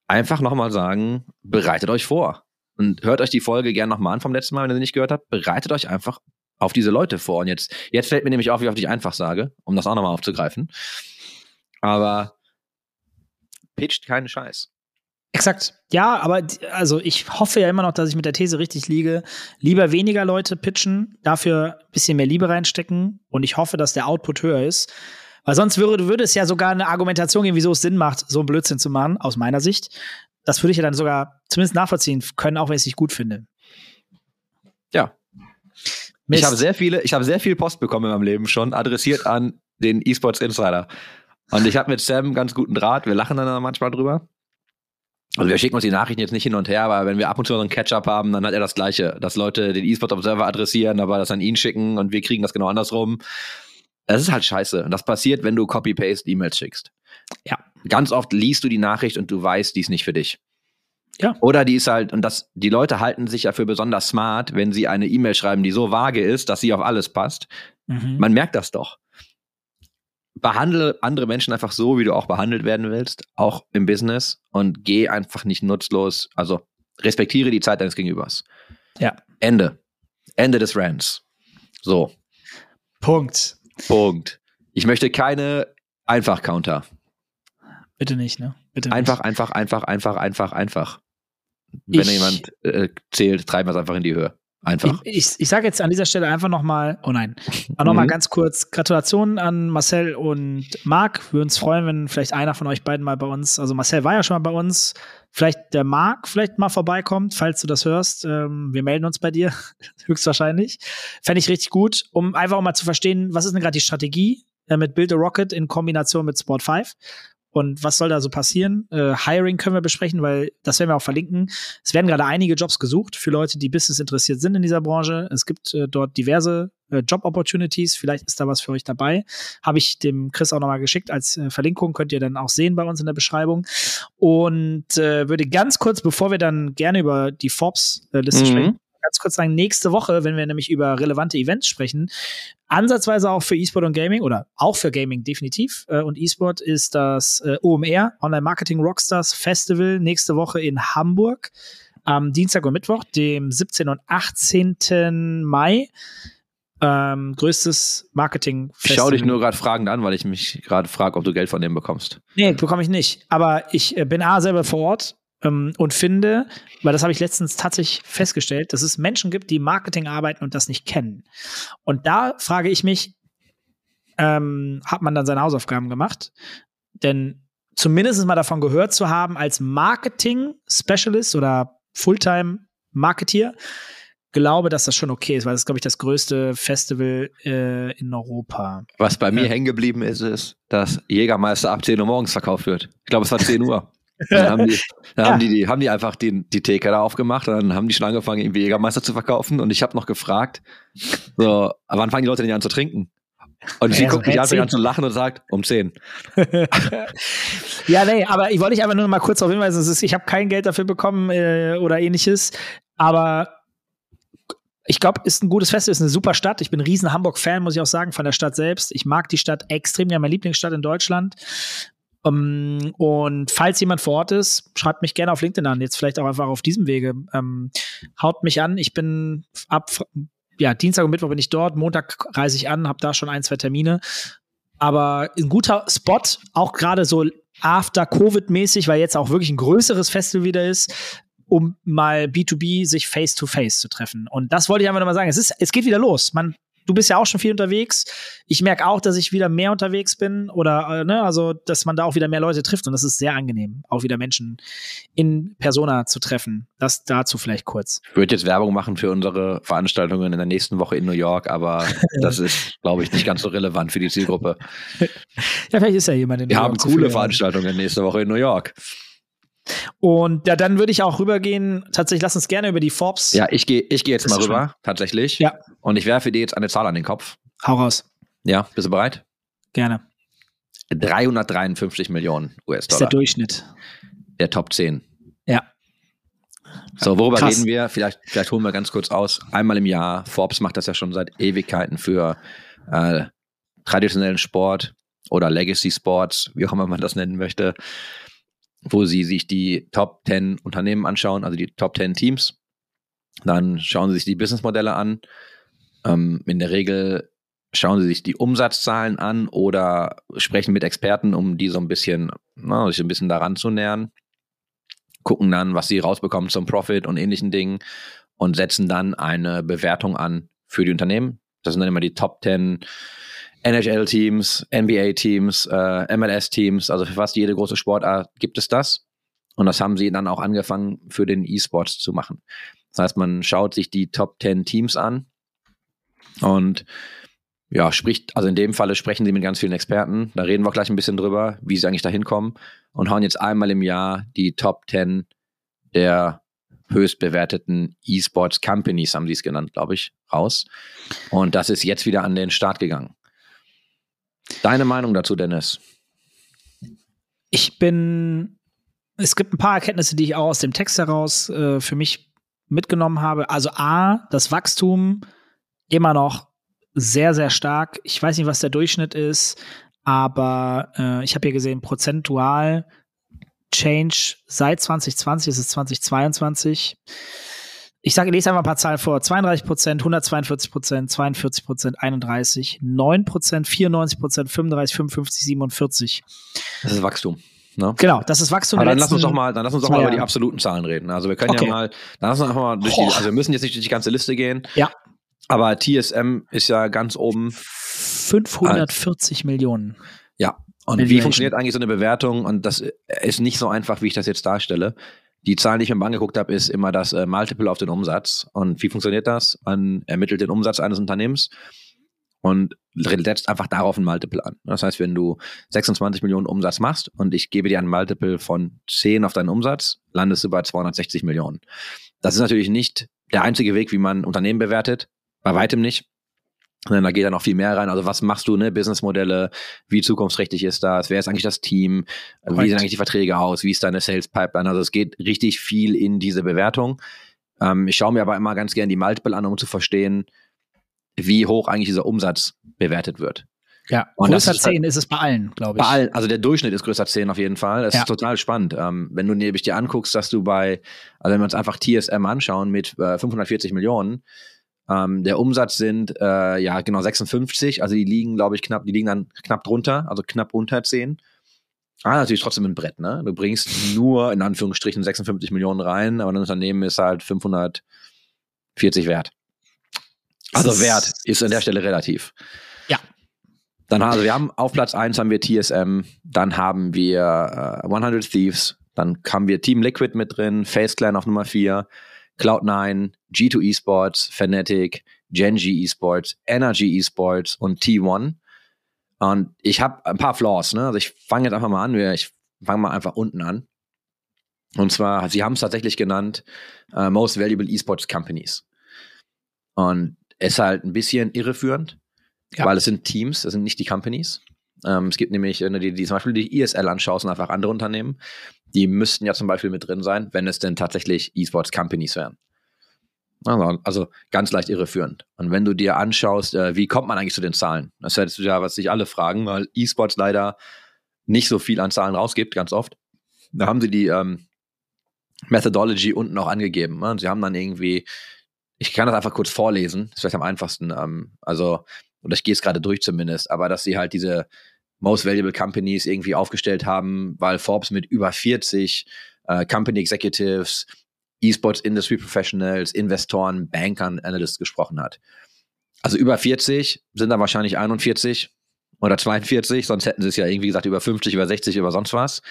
einfach nochmal sagen, bereitet euch vor. Und hört euch die Folge gerne nochmal an vom letzten Mal, wenn ihr sie nicht gehört habt. Bereitet euch einfach auf diese Leute vor. Und jetzt, jetzt fällt mir nämlich auf, wie oft ich einfach sage, um das auch nochmal aufzugreifen. Aber pitcht keinen Scheiß. Exakt. Ja, aber also ich hoffe ja immer noch, dass ich mit der These richtig liege. Lieber weniger Leute pitchen, dafür ein bisschen mehr Liebe reinstecken und ich hoffe, dass der Output höher ist. Weil sonst würde, würde es ja sogar eine Argumentation geben, wieso es Sinn macht, so einen Blödsinn zu machen, aus meiner Sicht. Das würde ich ja dann sogar zumindest nachvollziehen können, auch wenn ich es nicht gut finde. Ja. Mist. Ich habe sehr viele, ich habe sehr viel Post bekommen in meinem Leben schon, adressiert an den eSports Insider. Und ich habe mit Sam ganz guten Draht. Wir lachen dann manchmal drüber. Also wir schicken uns die Nachrichten jetzt nicht hin und her, aber wenn wir ab und zu so einen Catch-up haben, dann hat er das Gleiche, dass Leute den eSports Observer adressieren, aber das an ihn schicken und wir kriegen das genau andersrum. Das ist halt scheiße. Und das passiert, wenn du Copy-Paste E-Mails schickst. Ja. Ganz oft liest du die Nachricht und du weißt, die ist nicht für dich. Ja. Oder die ist halt, und das, die Leute halten sich ja für besonders smart, wenn sie eine E-Mail schreiben, die so vage ist, dass sie auf alles passt. Mhm. Man merkt das doch. Behandle andere Menschen einfach so, wie du auch behandelt werden willst, auch im Business und geh einfach nicht nutzlos, also respektiere die Zeit deines Gegenübers. Ja. Ende. Ende des Rants. So, Punkt. Punkt. Ich möchte keine Einfach-Counter. Bitte nicht, ne? Bitte nicht. Einfach, einfach, einfach, einfach, einfach, einfach. Wenn Ich- jemand äh, zählt, treiben wir es einfach in die Höhe. Einfach. Ich, ich, ich sage jetzt an dieser Stelle einfach nochmal, oh nein, nochmal Mhm. ganz kurz Gratulationen an Marcel und Marc. Wir würden uns freuen, wenn vielleicht einer von euch beiden mal bei uns, also Marcel war ja schon mal bei uns, vielleicht der Marc vielleicht mal vorbeikommt, falls du das hörst. Ähm, wir melden uns bei dir, höchstwahrscheinlich. Fände ich richtig gut, um einfach auch mal zu verstehen, was ist denn gerade die Strategie äh, mit Build a Rocket in Kombination mit Sport 5 und was soll da so passieren? Äh, Hiring können wir besprechen, weil das werden wir auch verlinken. Es werden gerade einige Jobs gesucht für Leute, die Business interessiert sind in dieser Branche. Es gibt äh, dort diverse äh, Job-Opportunities. Vielleicht ist da was für euch dabei. Habe ich dem Chris auch nochmal geschickt als äh, Verlinkung. Könnt ihr dann auch sehen bei uns in der Beschreibung. Und äh, würde ganz kurz, bevor wir dann gerne über die Forbes-Liste Mhm. sprechen, ganz kurz sagen, nächste Woche, wenn wir nämlich über relevante Events sprechen, ansatzweise auch für E-Sport und Gaming oder auch für Gaming definitiv. Äh, und E-Sport ist das äh, OMR, Online Marketing Rockstars Festival, nächste Woche in Hamburg. Am Dienstag und Mittwoch, dem 17. und 18. Mai. Ähm, größtes Marketing Ich schau dich nur gerade fragend an, weil ich mich gerade frage, ob du Geld von dem bekommst. Nee, bekomme ich nicht. Aber ich äh, bin A selber vor Ort ähm, und finde, weil das habe ich letztens tatsächlich festgestellt, dass es Menschen gibt, die Marketing arbeiten und das nicht kennen. Und da frage ich mich, ähm, hat man dann seine Hausaufgaben gemacht? Denn zumindest mal davon gehört zu haben, als Marketing-Specialist oder Fulltime-Marketeer, glaube, dass das schon okay ist, weil das ist, glaube ich, das größte Festival äh, in Europa. Was bei mir Ja. hängen geblieben ist, ist, dass Jägermeister ab 10 Uhr morgens verkauft wird. Ich glaube, es war 10 Uhr. Dann haben die, dann Ja. haben die, die, haben die einfach die, die Theke da aufgemacht und dann haben die schon angefangen, irgendwie Jägermeister zu verkaufen. Und ich habe noch gefragt, so, wann fangen die Leute denn an zu trinken? Und sie Ja, so guckt mich an, zehn. fängt an zu lachen und sagt, um 10. ja, nee, aber ich wollte dich einfach nur mal kurz darauf hinweisen, es ist, ich habe kein Geld dafür bekommen äh, oder ähnliches, aber ich glaube, ist ein gutes Fest, ist eine super Stadt. Ich bin ein riesen Hamburg-Fan, muss ich auch sagen, von der Stadt selbst. Ich mag die Stadt extrem, ja, meine Lieblingsstadt in Deutschland. Um, und falls jemand vor Ort ist, schreibt mich gerne auf LinkedIn an. Jetzt vielleicht auch einfach auf diesem Wege. Ähm, haut mich an. Ich bin ab ja, Dienstag und Mittwoch bin ich dort. Montag reise ich an, habe da schon ein, zwei Termine. Aber ein guter Spot, auch gerade so after Covid-mäßig, weil jetzt auch wirklich ein größeres Festival wieder ist, um mal B2B sich face to face zu treffen. Und das wollte ich einfach nochmal sagen. Es ist, es geht wieder los. Man, du bist ja auch schon viel unterwegs. Ich merke auch, dass ich wieder mehr unterwegs bin oder, äh, ne, also, dass man da auch wieder mehr Leute trifft. Und das ist sehr angenehm, auch wieder Menschen in Persona zu treffen. Das dazu vielleicht kurz. Ich würde jetzt Werbung machen für unsere Veranstaltungen in der nächsten Woche in New York, aber das ist, glaube ich, nicht ganz so relevant für die Zielgruppe. Ja, vielleicht ist ja jemand in Wir New haben York coole zufällig. Veranstaltungen nächste Woche in New York. Und ja, dann würde ich auch rübergehen. Tatsächlich, lass uns gerne über die Forbes. Ja, ich gehe ich geh jetzt mal rüber, tatsächlich. Ja. Und ich werfe dir jetzt eine Zahl an den Kopf. Hau raus. Ja, bist du bereit? Gerne. 353 Millionen Ist der US-Dollar. Durchschnitt. Der Top 10. Ja. So, worüber Krass. reden wir? Vielleicht, vielleicht holen wir ganz kurz aus. Einmal im Jahr. Forbes macht das ja schon seit Ewigkeiten für äh, traditionellen Sport oder Legacy Sports, wie auch immer man das nennen möchte, wo sie sich die Top 10 Unternehmen anschauen, also die Top 10 Teams. Dann schauen sie sich die Businessmodelle an. Ähm, in der Regel schauen sie sich die Umsatzzahlen an oder sprechen mit Experten, um die so ein bisschen, na, sich ein bisschen daran zu nähern. Gucken dann, was sie rausbekommen zum Profit und ähnlichen Dingen und setzen dann eine Bewertung an für die Unternehmen. Das sind dann immer die Top 10 NHL-Teams, NBA-Teams, äh, MLS-Teams, also für fast jede große Sportart gibt es das. Und das haben sie dann auch angefangen für den E-Sports zu machen. Das heißt, man schaut sich die Top 10 Teams an und ja, spricht, also in dem Falle sprechen sie mit ganz vielen Experten. Da reden wir gleich ein bisschen drüber, wie sie eigentlich da hinkommen und hauen jetzt einmal im Jahr die Top 10 der höchst bewerteten E-Sports Companies, haben sie es genannt, glaube ich, raus. Und das ist jetzt wieder an den Start gegangen. Deine Meinung dazu, Dennis? Ich bin es gibt ein paar Erkenntnisse, die ich auch aus dem Text heraus äh, für mich mitgenommen habe. Also A, das Wachstum immer noch sehr, sehr stark. Ich weiß nicht, was der Durchschnitt ist, aber äh, ich habe hier gesehen, prozentual Change seit 2020, ist es 2022. Ich sage, lese einfach ein paar Zahlen vor. 32 Prozent, 142 Prozent, 42 Prozent, 31, 9 Prozent, 94 Prozent, 35, 55, 47. Das ist Wachstum. Ne? Genau, das ist Wachstum. Aber dann lass uns doch mal, dann lass uns doch mal über die absoluten Zahlen reden. Also wir können Okay. ja mal, dann lass uns einfach mal durch die, also wir müssen jetzt nicht durch die ganze Liste gehen. Ja. Aber TSM ist ja ganz oben. 540 Millionen. Ja. Und wie funktioniert eigentlich so eine Bewertung? Und das ist nicht so einfach, wie ich das jetzt darstelle. Die Zahlen, die ich mir mal angeguckt habe, ist immer das äh, Multiple auf den Umsatz. Und wie funktioniert das? Man ermittelt den Umsatz eines Unternehmens und setzt einfach darauf ein Multiple an. Das heißt, wenn du 26 Millionen Umsatz machst und ich gebe dir ein Multiple von 10 auf deinen Umsatz, landest du bei 260 Millionen. Das ist natürlich nicht der einzige Weg, wie man Unternehmen bewertet. Bei weitem nicht. Da geht dann noch viel mehr rein. Also was machst du, ne? Businessmodelle, wie zukunftsträchtig ist das? Wer ist eigentlich das Team? Wie Korrekt. sehen eigentlich die Verträge aus? Wie ist deine Sales Pipeline? Also es geht richtig viel in diese Bewertung. Ähm, ich schaue mir aber immer ganz gerne die Multiple an, um zu verstehen, wie hoch eigentlich dieser Umsatz bewertet wird. Ja, Und größer ist halt- 10 ist es bei allen, glaube ich. Bei allen, also der Durchschnitt ist größer 10 auf jeden Fall. Das Ja. ist total spannend. Ähm, wenn du nämlich dir anguckst, dass du bei, also wenn wir uns einfach TSM anschauen mit äh, 540 Millionen, ähm, der Umsatz sind äh, ja genau 56, also die liegen, glaube ich, knapp, die liegen dann knapp drunter, also knapp unter 10. Ah, natürlich trotzdem ein Brett, ne? Du bringst nur in Anführungsstrichen 56 Millionen rein, aber dein Unternehmen ist halt 540 wert. Also ist- Wert ist an der Stelle relativ. Ja. Dann also wir haben auf Platz 1 haben wir TSM, dann haben wir äh, 100 Thieves, dann haben wir Team Liquid mit drin, Face Clan auf Nummer 4, Cloud9, G2 Esports, Fnatic, Genji Esports, Energy Esports und T1. Und ich habe ein paar Flaws, ne? Also ich fange jetzt einfach mal an, ich fange mal einfach unten an. Und zwar, sie haben es tatsächlich genannt, äh, Most Valuable Esports Companies. Und ist halt ein bisschen irreführend, Ja. weil es sind Teams, das sind nicht die Companies. Ähm, es gibt nämlich, wenn du die, die zum Beispiel die ESL anschaust und einfach andere Unternehmen, die müssten ja zum Beispiel mit drin sein, wenn es denn tatsächlich E-Sports Companies wären. Also, also ganz leicht irreführend. Und wenn du dir anschaust, äh, wie kommt man eigentlich zu den Zahlen? Das ist ja, was sich alle fragen, weil E-Sports leider nicht so viel an Zahlen rausgibt, ganz oft. Da haben sie die ähm, Methodology unten auch angegeben. Ne? Sie haben dann irgendwie, ich kann das einfach kurz vorlesen, ist vielleicht am einfachsten. Ähm, also, oder ich gehe es gerade durch zumindest, aber dass sie halt diese Most Valuable Companies irgendwie aufgestellt haben, weil Forbes mit über 40 äh, Company Executives, E-Sports Industry Professionals, Investoren, Bankern, Analysts gesprochen hat. Also über 40 sind da wahrscheinlich 41 oder 42, sonst hätten sie es ja irgendwie gesagt über 50, über 60, über sonst was.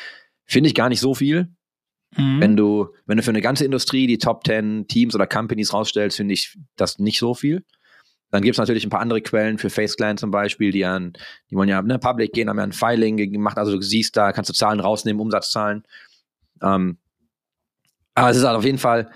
Finde ich gar nicht so viel. Mhm. Wenn du, wenn du für eine ganze Industrie die Top 10 Teams oder Companies rausstellst, finde ich das nicht so viel. Dann gibt es natürlich ein paar andere Quellen für FaceClan zum Beispiel, die an, die wollen ja ne, Public gehen, haben ja ein Filing gemacht, also du siehst da, kannst du Zahlen rausnehmen, Umsatzzahlen. Ähm, aber es ist halt auf jeden Fall,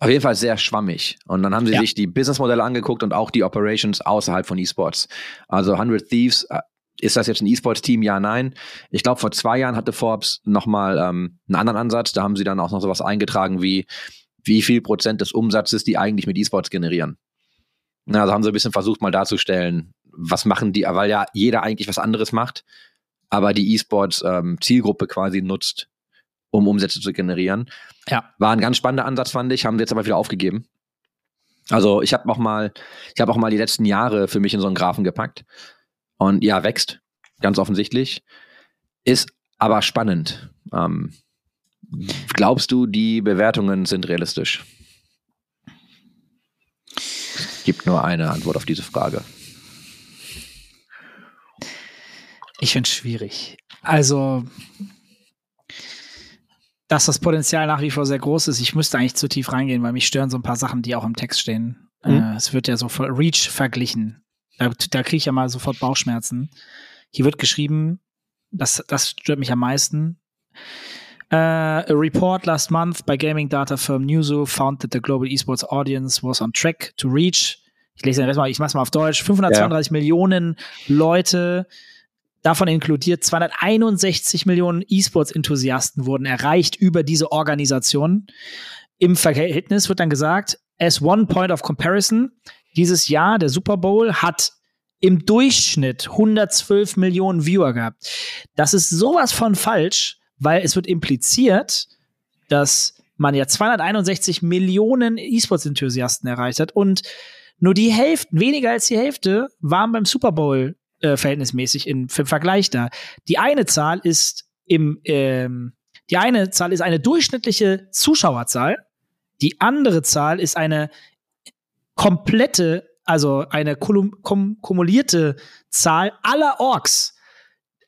auf jeden Fall sehr schwammig. Und dann haben sie Ja. sich die Businessmodelle angeguckt und auch die Operations außerhalb von E-Sports. Also 100 Thieves, äh, ist das jetzt ein E-Sports-Team? Ja, nein. Ich glaube, vor zwei Jahren hatte Forbes nochmal ähm, einen anderen Ansatz. Da haben sie dann auch noch sowas eingetragen wie, wie viel Prozent des Umsatzes die eigentlich mit E-Sports generieren. Na, also haben sie ein bisschen versucht, mal darzustellen, was machen die, weil ja jeder eigentlich was anderes macht, aber die E-Sports-Zielgruppe quasi nutzt, um Umsätze zu generieren. Ja. War ein ganz spannender Ansatz, fand ich, haben sie jetzt aber wieder aufgegeben. Also ich habe auch mal, ich habe auch mal die letzten Jahre für mich in so einen Graphen gepackt. Und ja, wächst, ganz offensichtlich. Ist aber spannend. Ähm, glaubst du, die Bewertungen sind realistisch? Gibt nur eine Antwort auf diese Frage. Ich finde es schwierig. Also, dass das Potenzial nach wie vor sehr groß ist. Ich müsste eigentlich zu tief reingehen, weil mich stören so ein paar Sachen, die auch im Text stehen. Mhm. Äh, es wird ja so Reach verglichen. Da, da kriege ich ja mal sofort Bauchschmerzen. Hier wird geschrieben, das, das stört mich am meisten. Uh, a report last month by gaming data firm Newzoo found that the global esports audience was on track to reach. Ich lese das mal, ich mach's mal auf Deutsch. 532 Millionen Leute. davon inkludiert 261 Millionen E-Sports-Enthusiasten wurden erreicht über diese Organisation. Im Verhältnis wird dann gesagt, as one point of comparison, dieses Jahr, der Super Bowl, hat im Durchschnitt 112 Millionen Viewer gehabt. Das ist sowas von falsch, weil es wird impliziert, dass man ja 261 Millionen E-Sports-Enthusiasten erreicht hat und nur die Hälfte, weniger als die Hälfte, waren beim Super Bowl äh, verhältnismäßig im, im Vergleich da. Die eine Zahl ist im, ähm, die eine Zahl ist eine durchschnittliche Zuschauerzahl, die andere Zahl ist eine komplette, also eine kum kumulierte Zahl aller Orks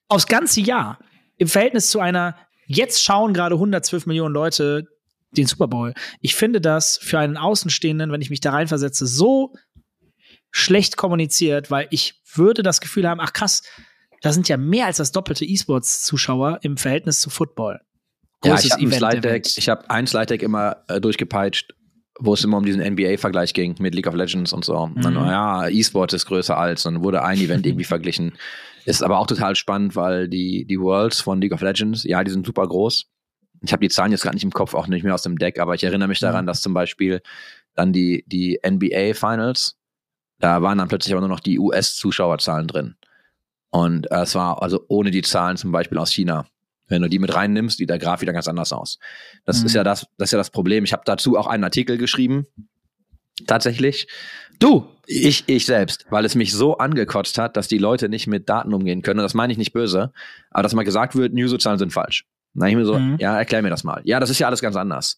aufs ganze Jahr im Verhältnis zu einer jetzt schauen gerade 112 Millionen Leute den Super Bowl. Ich finde das für einen Außenstehenden, wenn ich mich da reinversetze, so schlecht kommuniziert, weil ich würde das Gefühl haben, ach krass, da sind ja mehr als das doppelte E-Sports-Zuschauer im Verhältnis zu Football. Großes ja, ich habe ein Slide Deck, immer äh, durchgepeitscht, wo es immer um diesen NBA-Vergleich ging mit League of Legends und so. Mhm. Dann, ja, E-Sport ist größer als, dann wurde ein Event irgendwie verglichen. Ist aber auch total spannend, weil die, die Worlds von League of Legends, ja, die sind super groß ich habe die Zahlen jetzt gerade nicht im Kopf, auch nicht mehr aus dem Deck, aber ich erinnere mich daran, mhm. dass zum Beispiel dann die, die NBA Finals, da waren dann plötzlich aber nur noch die US-Zuschauerzahlen drin. Und äh, es war also ohne die Zahlen zum Beispiel aus China. Wenn du die mit reinnimmst, sieht der Graf wieder ganz anders aus. Das mhm. ist ja das, das ist ja das Problem. Ich habe dazu auch einen Artikel geschrieben. Tatsächlich. Du, ich, ich selbst, weil es mich so angekotzt hat, dass die Leute nicht mit Daten umgehen können. Und das meine ich nicht böse, aber dass mal gesagt wird, Newsozahlen sind falsch. Na, ich mir so, mhm. ja, erklär mir das mal. Ja, das ist ja alles ganz anders.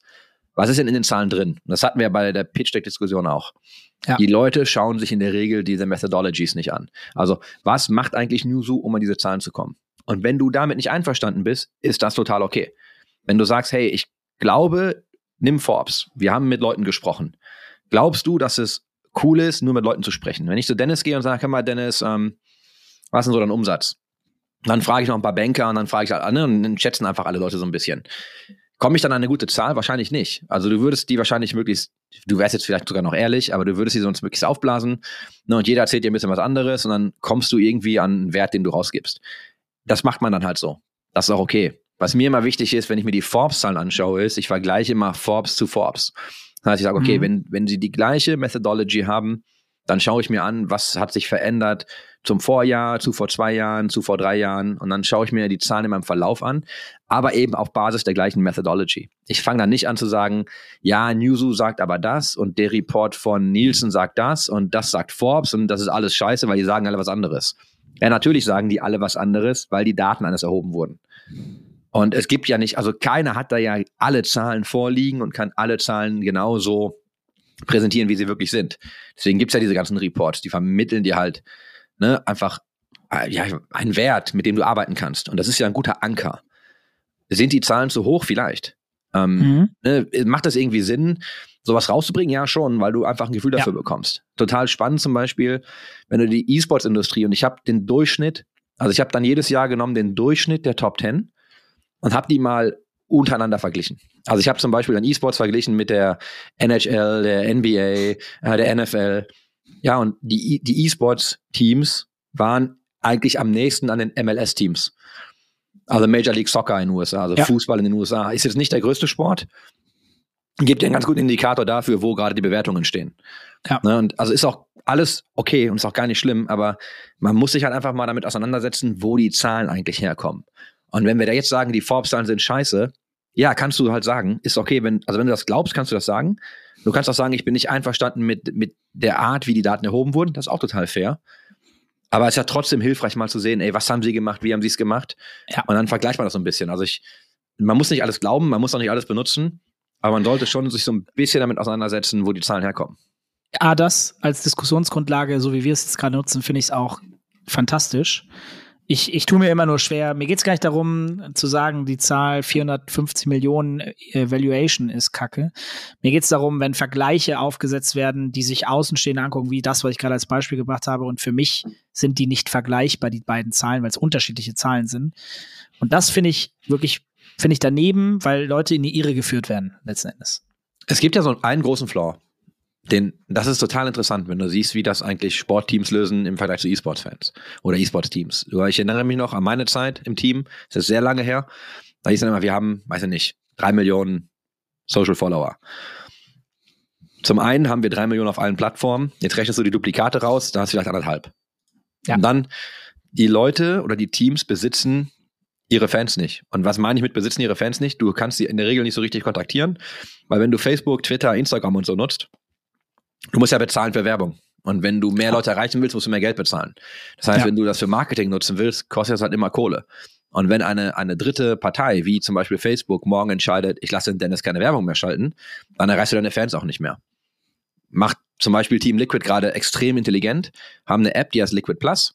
Was ist denn in den Zahlen drin? Das hatten wir bei der Pitch Deck Diskussion auch. Ja. Die Leute schauen sich in der Regel diese Methodologies nicht an. Also, was macht eigentlich Newzoo, um an diese Zahlen zu kommen? Und wenn du damit nicht einverstanden bist, ist das total okay. Wenn du sagst, hey, ich glaube, nimm Forbes. Wir haben mit Leuten gesprochen. Glaubst du, dass es cool ist, nur mit Leuten zu sprechen? Wenn ich zu Dennis gehe und sage, hör mal, Dennis, ähm, was ist denn so dein Umsatz? Dann frage ich noch ein paar Banker und dann frage ich halt alle und dann schätzen einfach alle Leute so ein bisschen. Komme ich dann an eine gute Zahl? Wahrscheinlich nicht. Also du würdest die wahrscheinlich möglichst, du wärst jetzt vielleicht sogar noch ehrlich, aber du würdest sie sonst möglichst aufblasen. Ne, und jeder erzählt dir ein bisschen was anderes und dann kommst du irgendwie an einen Wert, den du rausgibst. Das macht man dann halt so. Das ist auch okay. Was mir immer wichtig ist, wenn ich mir die Forbes-Zahlen anschaue, ist, ich vergleiche immer Forbes zu Forbes. Das heißt, ich sage, okay, mhm. wenn, wenn sie die gleiche Methodology haben, dann schaue ich mir an, was hat sich verändert zum Vorjahr, zu vor zwei Jahren, zu vor drei Jahren und dann schaue ich mir die Zahlen in meinem Verlauf an, aber eben auf Basis der gleichen Methodology. Ich fange dann nicht an zu sagen, ja, Newzoo sagt aber das und der Report von Nielsen sagt das und das sagt Forbes und das ist alles scheiße, weil die sagen alle was anderes. Ja, natürlich sagen die alle was anderes, weil die Daten anders erhoben wurden. Und es gibt ja nicht, also keiner hat da ja alle Zahlen vorliegen und kann alle Zahlen genauso präsentieren, wie sie wirklich sind. Deswegen gibt's ja diese ganzen Reports, die vermitteln dir halt ne, einfach äh, ja, einen Wert, mit dem du arbeiten kannst. Und das ist ja ein guter Anker. Sind die Zahlen zu hoch? Vielleicht. Ähm, mhm. ne, macht das irgendwie Sinn, sowas rauszubringen? Ja, schon, weil du einfach ein Gefühl dafür ja. bekommst. Total spannend zum Beispiel, wenn du die E-Sports-Industrie und ich habe den Durchschnitt, also ich habe dann jedes Jahr genommen den Durchschnitt der Top 10 und habe die mal untereinander verglichen. Also ich habe zum Beispiel dann E-Sports verglichen mit der NHL, der NBA, äh, der NFL. Ja, und die, die E-Sports-Teams waren eigentlich am nächsten an den MLS-Teams. Also Major League Soccer in den USA, also ja. Fußball in den USA. Ist jetzt nicht der größte Sport, gibt dir einen ganz guten Indikator dafür, wo gerade die Bewertungen stehen. Ja. Ne, und also ist auch alles okay und ist auch gar nicht schlimm, aber man muss sich halt einfach mal damit auseinandersetzen, wo die Zahlen eigentlich herkommen. Und wenn wir da jetzt sagen, die Forbes-Zahlen sind scheiße, ja, kannst du halt sagen, ist okay, wenn, also wenn du das glaubst, kannst du das sagen. Du kannst auch sagen, ich bin nicht einverstanden mit, mit der Art, wie die Daten erhoben wurden. Das ist auch total fair. Aber es ist ja trotzdem hilfreich, mal zu sehen, ey, was haben sie gemacht, wie haben sie es gemacht? Ja. Und dann vergleicht man das so ein bisschen. Also ich, man muss nicht alles glauben, man muss auch nicht alles benutzen, aber man sollte schon sich so ein bisschen damit auseinandersetzen, wo die Zahlen herkommen. Ja, das als Diskussionsgrundlage, so wie wir es jetzt gerade nutzen, finde ich es auch fantastisch ich, ich tue mir immer nur schwer. Mir geht es gar nicht darum, zu sagen, die Zahl 450 Millionen äh, Valuation ist kacke. Mir geht es darum, wenn Vergleiche aufgesetzt werden, die sich Außenstehende angucken, wie das, was ich gerade als Beispiel gebracht habe. Und für mich sind die nicht vergleichbar, die beiden Zahlen, weil es unterschiedliche Zahlen sind. Und das finde ich wirklich, finde ich daneben, weil Leute in die Irre geführt werden, letzten Endes. Es gibt ja so einen großen Flaw. den, das ist total interessant, wenn du siehst, wie das eigentlich Sportteams lösen im Vergleich zu E-Sports-Fans oder E-Sports-Teams. Ich erinnere mich noch an meine Zeit im Team, das ist sehr lange her. Da hieß dann immer, wir haben, weiß ich nicht, drei Millionen Social Follower. Zum einen haben wir drei Millionen auf allen Plattformen. Jetzt rechnest du die Duplikate raus, da hast du vielleicht anderthalb. Ja. Und dann die Leute oder die Teams besitzen ihre Fans nicht. Und was meine ich mit besitzen ihre Fans nicht? Du kannst sie in der Regel nicht so richtig kontaktieren, weil wenn du Facebook, Twitter, Instagram und so nutzt, du musst ja bezahlen für Werbung. Und wenn du mehr Leute erreichen willst, musst du mehr Geld bezahlen. Das heißt, ja. wenn du das für Marketing nutzen willst, kostet das halt immer Kohle. Und wenn eine, eine dritte Partei, wie zum Beispiel Facebook, morgen entscheidet, ich lasse Dennis keine Werbung mehr schalten, dann erreichst du deine Fans auch nicht mehr. Macht zum Beispiel Team Liquid gerade extrem intelligent, haben eine App, die heißt Liquid Plus.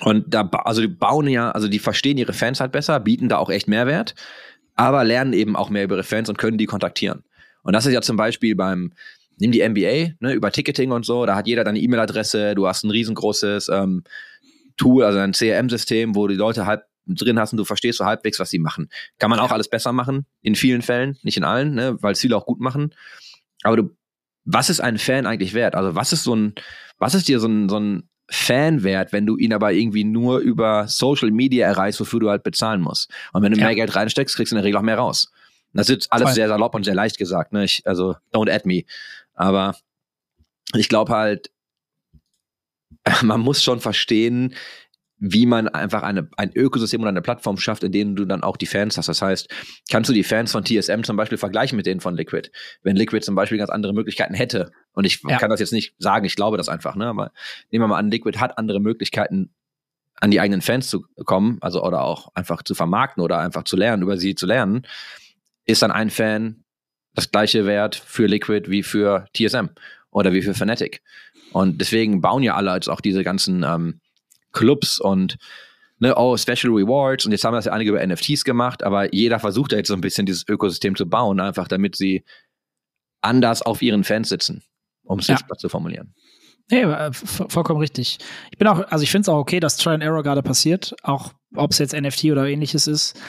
Und da, also die bauen ja, also die verstehen ihre Fans halt besser, bieten da auch echt Mehrwert, aber lernen eben auch mehr über ihre Fans und können die kontaktieren. Und das ist ja zum Beispiel beim, nimm die NBA, ne, über Ticketing und so, da hat jeder deine E-Mail-Adresse, du hast ein riesengroßes ähm, Tool, also ein CRM-System, wo die Leute halb drin hast und du verstehst so halbwegs, was sie machen. Kann man auch alles besser machen, in vielen Fällen, nicht in allen, ne, weil es viele auch gut machen. Aber du, was ist ein Fan eigentlich wert? Also was ist so ein, was ist dir so ein, so ein Fan wert, wenn du ihn aber irgendwie nur über Social Media erreichst, wofür du halt bezahlen musst. Und wenn du ja. mehr Geld reinsteckst, kriegst du in der Regel auch mehr raus. Das ist alles Voll. sehr salopp und sehr leicht gesagt. Ne? Ich, also, don't add me. Aber ich glaube halt, man muss schon verstehen, wie man einfach eine, ein Ökosystem oder eine Plattform schafft, in denen du dann auch die Fans hast. Das heißt, kannst du die Fans von TSM zum Beispiel vergleichen mit denen von Liquid? Wenn Liquid zum Beispiel ganz andere Möglichkeiten hätte, und ich ja. kann das jetzt nicht sagen, ich glaube das einfach, ne? Aber nehmen wir mal an, Liquid hat andere Möglichkeiten, an die eigenen Fans zu kommen, also oder auch einfach zu vermarkten oder einfach zu lernen, über sie zu lernen, ist dann ein Fan das gleiche Wert für Liquid wie für TSM oder wie für Fnatic. Und deswegen bauen ja alle jetzt auch diese ganzen ähm, Clubs und ne, oh, Special Rewards und jetzt haben das ja einige über NFTs gemacht, aber jeder versucht ja jetzt so ein bisschen dieses Ökosystem zu bauen, einfach damit sie anders auf ihren Fans sitzen, um es ja. zu formulieren. Nee, äh, vollkommen richtig. Ich bin auch, also ich finde es auch okay, dass Try and Error gerade passiert, auch ob es jetzt NFT oder ähnliches ist.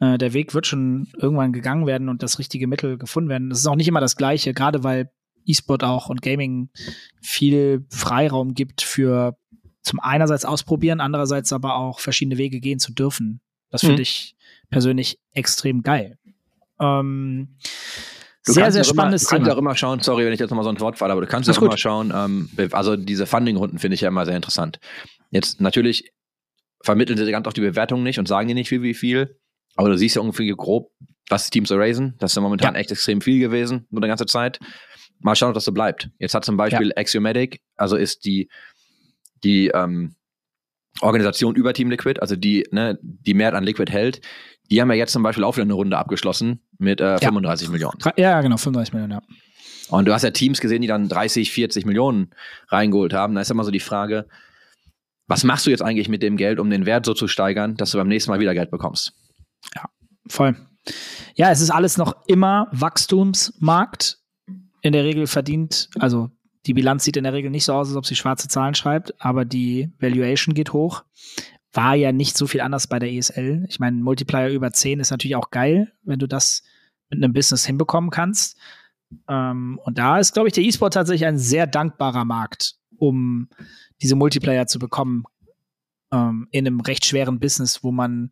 Äh, der Weg wird schon irgendwann gegangen werden und das richtige Mittel gefunden werden. Das ist auch nicht immer das Gleiche, gerade weil E-Sport auch und Gaming viel Freiraum gibt für zum einerseits ausprobieren, andererseits aber auch verschiedene Wege gehen zu dürfen. Das finde mhm. ich persönlich extrem geil. Ähm, sehr, sehr spannendes immer, Thema. Du kannst auch immer schauen, sorry, wenn ich jetzt nochmal so ein Wort falle, aber du kannst auch immer schauen, ähm, also diese Funding-Runden finde ich ja immer sehr interessant. Jetzt natürlich vermitteln sie ganz auch die Bewertungen nicht und sagen dir nicht viel, wie viel, aber du siehst ja ungefähr grob, was Teams raisen. Das ist ja momentan ja. echt extrem viel gewesen, nur die ganze Zeit. Mal schauen, ob das so bleibt. Jetzt hat zum Beispiel ja. Axiomatic, also ist die die ähm, Organisation über Team Liquid, also die, ne, die Mehrheit an Liquid hält, die haben ja jetzt zum Beispiel auch wieder eine Runde abgeschlossen mit äh, 35 ja. Millionen. Ja, genau, 35 Millionen, ja. Und du hast ja Teams gesehen, die dann 30, 40 Millionen reingeholt haben. Da ist immer so die Frage, was machst du jetzt eigentlich mit dem Geld, um den Wert so zu steigern, dass du beim nächsten Mal wieder Geld bekommst? Ja, voll. Ja, es ist alles noch immer Wachstumsmarkt. In der Regel verdient, also die Bilanz sieht in der Regel nicht so aus, als ob sie schwarze Zahlen schreibt, aber die Valuation geht hoch. War ja nicht so viel anders bei der ESL. Ich meine, Multiplier über 10 ist natürlich auch geil, wenn du das mit einem Business hinbekommen kannst. Ähm, und da ist, glaube ich, der E-Sport tatsächlich ein sehr dankbarer Markt, um diese Multiplayer zu bekommen ähm, in einem recht schweren Business, wo man,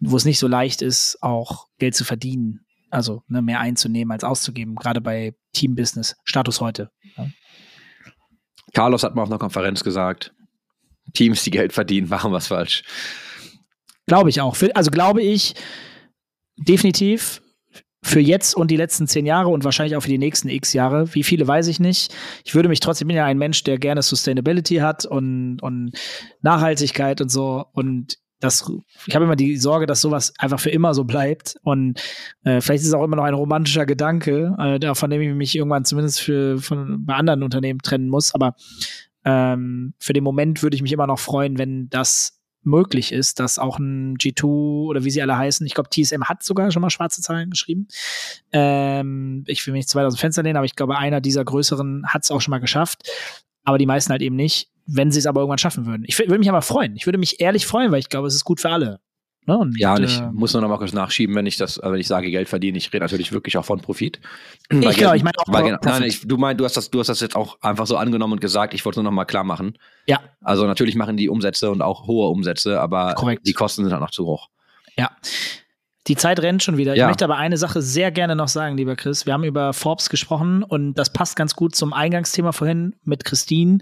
wo es nicht so leicht ist, auch Geld zu verdienen. Also ne, mehr einzunehmen als auszugeben, gerade bei Team-Business, Status heute. Ja. Carlos hat mal auf einer Konferenz gesagt, Teams, die Geld verdienen, machen was falsch. Glaube ich auch. Also glaube ich definitiv für jetzt und die letzten zehn Jahre und wahrscheinlich auch für die nächsten x Jahre. Wie viele weiß ich nicht. Ich würde mich trotzdem, bin ja ein Mensch, der gerne Sustainability hat und, und Nachhaltigkeit und so. Und das, ich habe immer die Sorge, dass sowas einfach für immer so bleibt. Und äh, vielleicht ist es auch immer noch ein romantischer Gedanke, äh, von dem ich mich irgendwann zumindest für, von, bei anderen Unternehmen trennen muss. Aber ähm, für den Moment würde ich mich immer noch freuen, wenn das möglich ist, dass auch ein G2 oder wie sie alle heißen, ich glaube, TSM hat sogar schon mal schwarze Zahlen geschrieben. Ähm, ich will mich nicht 2000 Fenster lehnen, aber ich glaube, einer dieser größeren hat es auch schon mal geschafft, aber die meisten halt eben nicht wenn sie es aber irgendwann schaffen würden. Ich würde mich aber freuen. Ich würde mich ehrlich freuen, weil ich glaube, es ist gut für alle. Ne? Und, Ja, und ich äh, muss nur noch mal kurz nachschieben, wenn ich das, also wenn ich sage Geld verdienen, ich rede natürlich wirklich auch von Profit. Ich genau, Geld- ich meine auch weil, Pro- genau- Profit. nein, ich, du meinst, du hast das, du hast das jetzt auch einfach so angenommen und gesagt, ich wollte es nur noch mal klar machen. Ja. Also natürlich machen die Umsätze und auch hohe Umsätze, aber Korrekt. die Kosten sind halt noch zu hoch. Ja. Die Zeit rennt schon wieder. Ich Ja. möchte aber eine Sache sehr gerne noch sagen, lieber Chris. Wir haben über Forbes gesprochen und das passt ganz gut zum Eingangsthema vorhin mit Christine.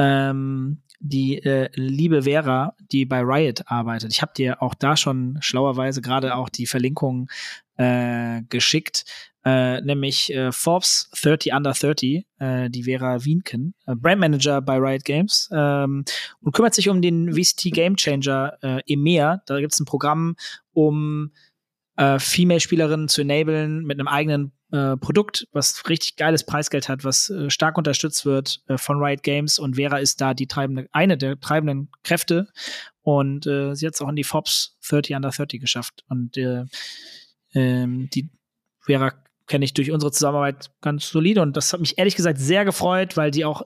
Ähm, die äh, liebe Vera, die bei Riot arbeitet. Ich habe dir auch da schon schlauerweise gerade auch die Verlinkung äh, geschickt, äh, nämlich äh, Forbes 30 Under 30, äh, die Vera Wienken, äh, Brandmanager bei Riot Games ähm, und kümmert sich um den VCT Game Changer äh, EMEA. Da gibt es ein Programm, um äh, Female-Spielerinnen zu enablen mit einem eigenen äh, Produkt, was richtig geiles Preisgeld hat, was äh, stark unterstützt wird äh, von Riot Games und Vera ist da die treibende, eine der treibenden Kräfte und äh, sie hat es auch in die Forbes 30 Under 30 geschafft und äh, ähm, die Vera kenne ich durch unsere Zusammenarbeit ganz solide und das hat mich ehrlich gesagt sehr gefreut, weil die auch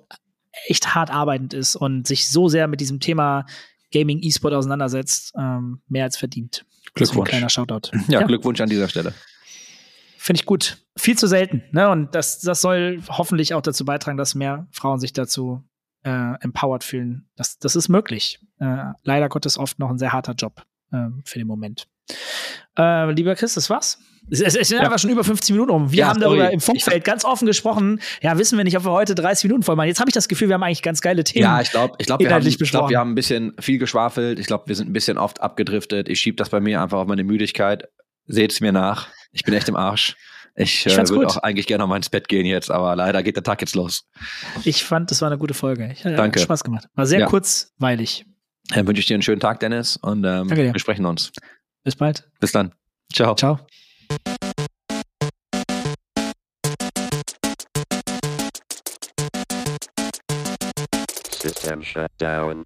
echt hart arbeitend ist und sich so sehr mit diesem Thema Gaming E-Sport auseinandersetzt, ähm, mehr als verdient. Glückwunsch. Kleiner Shoutout. Ja, Glückwunsch an dieser Stelle. Finde ich gut. Viel zu selten. Ne? Und das, das soll hoffentlich auch dazu beitragen, dass mehr Frauen sich dazu äh, empowered fühlen. Das, das ist möglich. Äh, leider Gottes oft noch ein sehr harter Job äh, für den Moment. Äh, lieber Chris, das war's. Es, es, es sind Ja. einfach schon über 15 Minuten um. Wir Ja, haben sorry. darüber im Ich Vorfeld ganz offen gesprochen. Ja, wissen wir nicht, ob wir heute 30 Minuten voll machen. Jetzt habe ich das Gefühl, wir haben eigentlich ganz geile Themen. Ja, ich glaube, ich glaub, wir, haben, inhaltlich ich glaub, wir haben ein bisschen viel geschwafelt. Ich glaube, wir sind ein bisschen oft abgedriftet. Ich schiebe das bei mir einfach auf meine Müdigkeit. Seht's mir nach. Ich bin echt im Arsch. Ich, Ich äh, würde auch eigentlich gerne noch mal ins Bett gehen jetzt, aber leider geht der Tag jetzt los. Ich fand, das war eine gute Folge. Ich, hat Danke. Spaß gemacht. War sehr Ja. kurzweilig. Dann wünsche ich dir einen schönen Tag, Dennis, und ähm, Danke dir. wir sprechen uns. Bis bald. Bis dann. Ciao. Ciao. System shut down.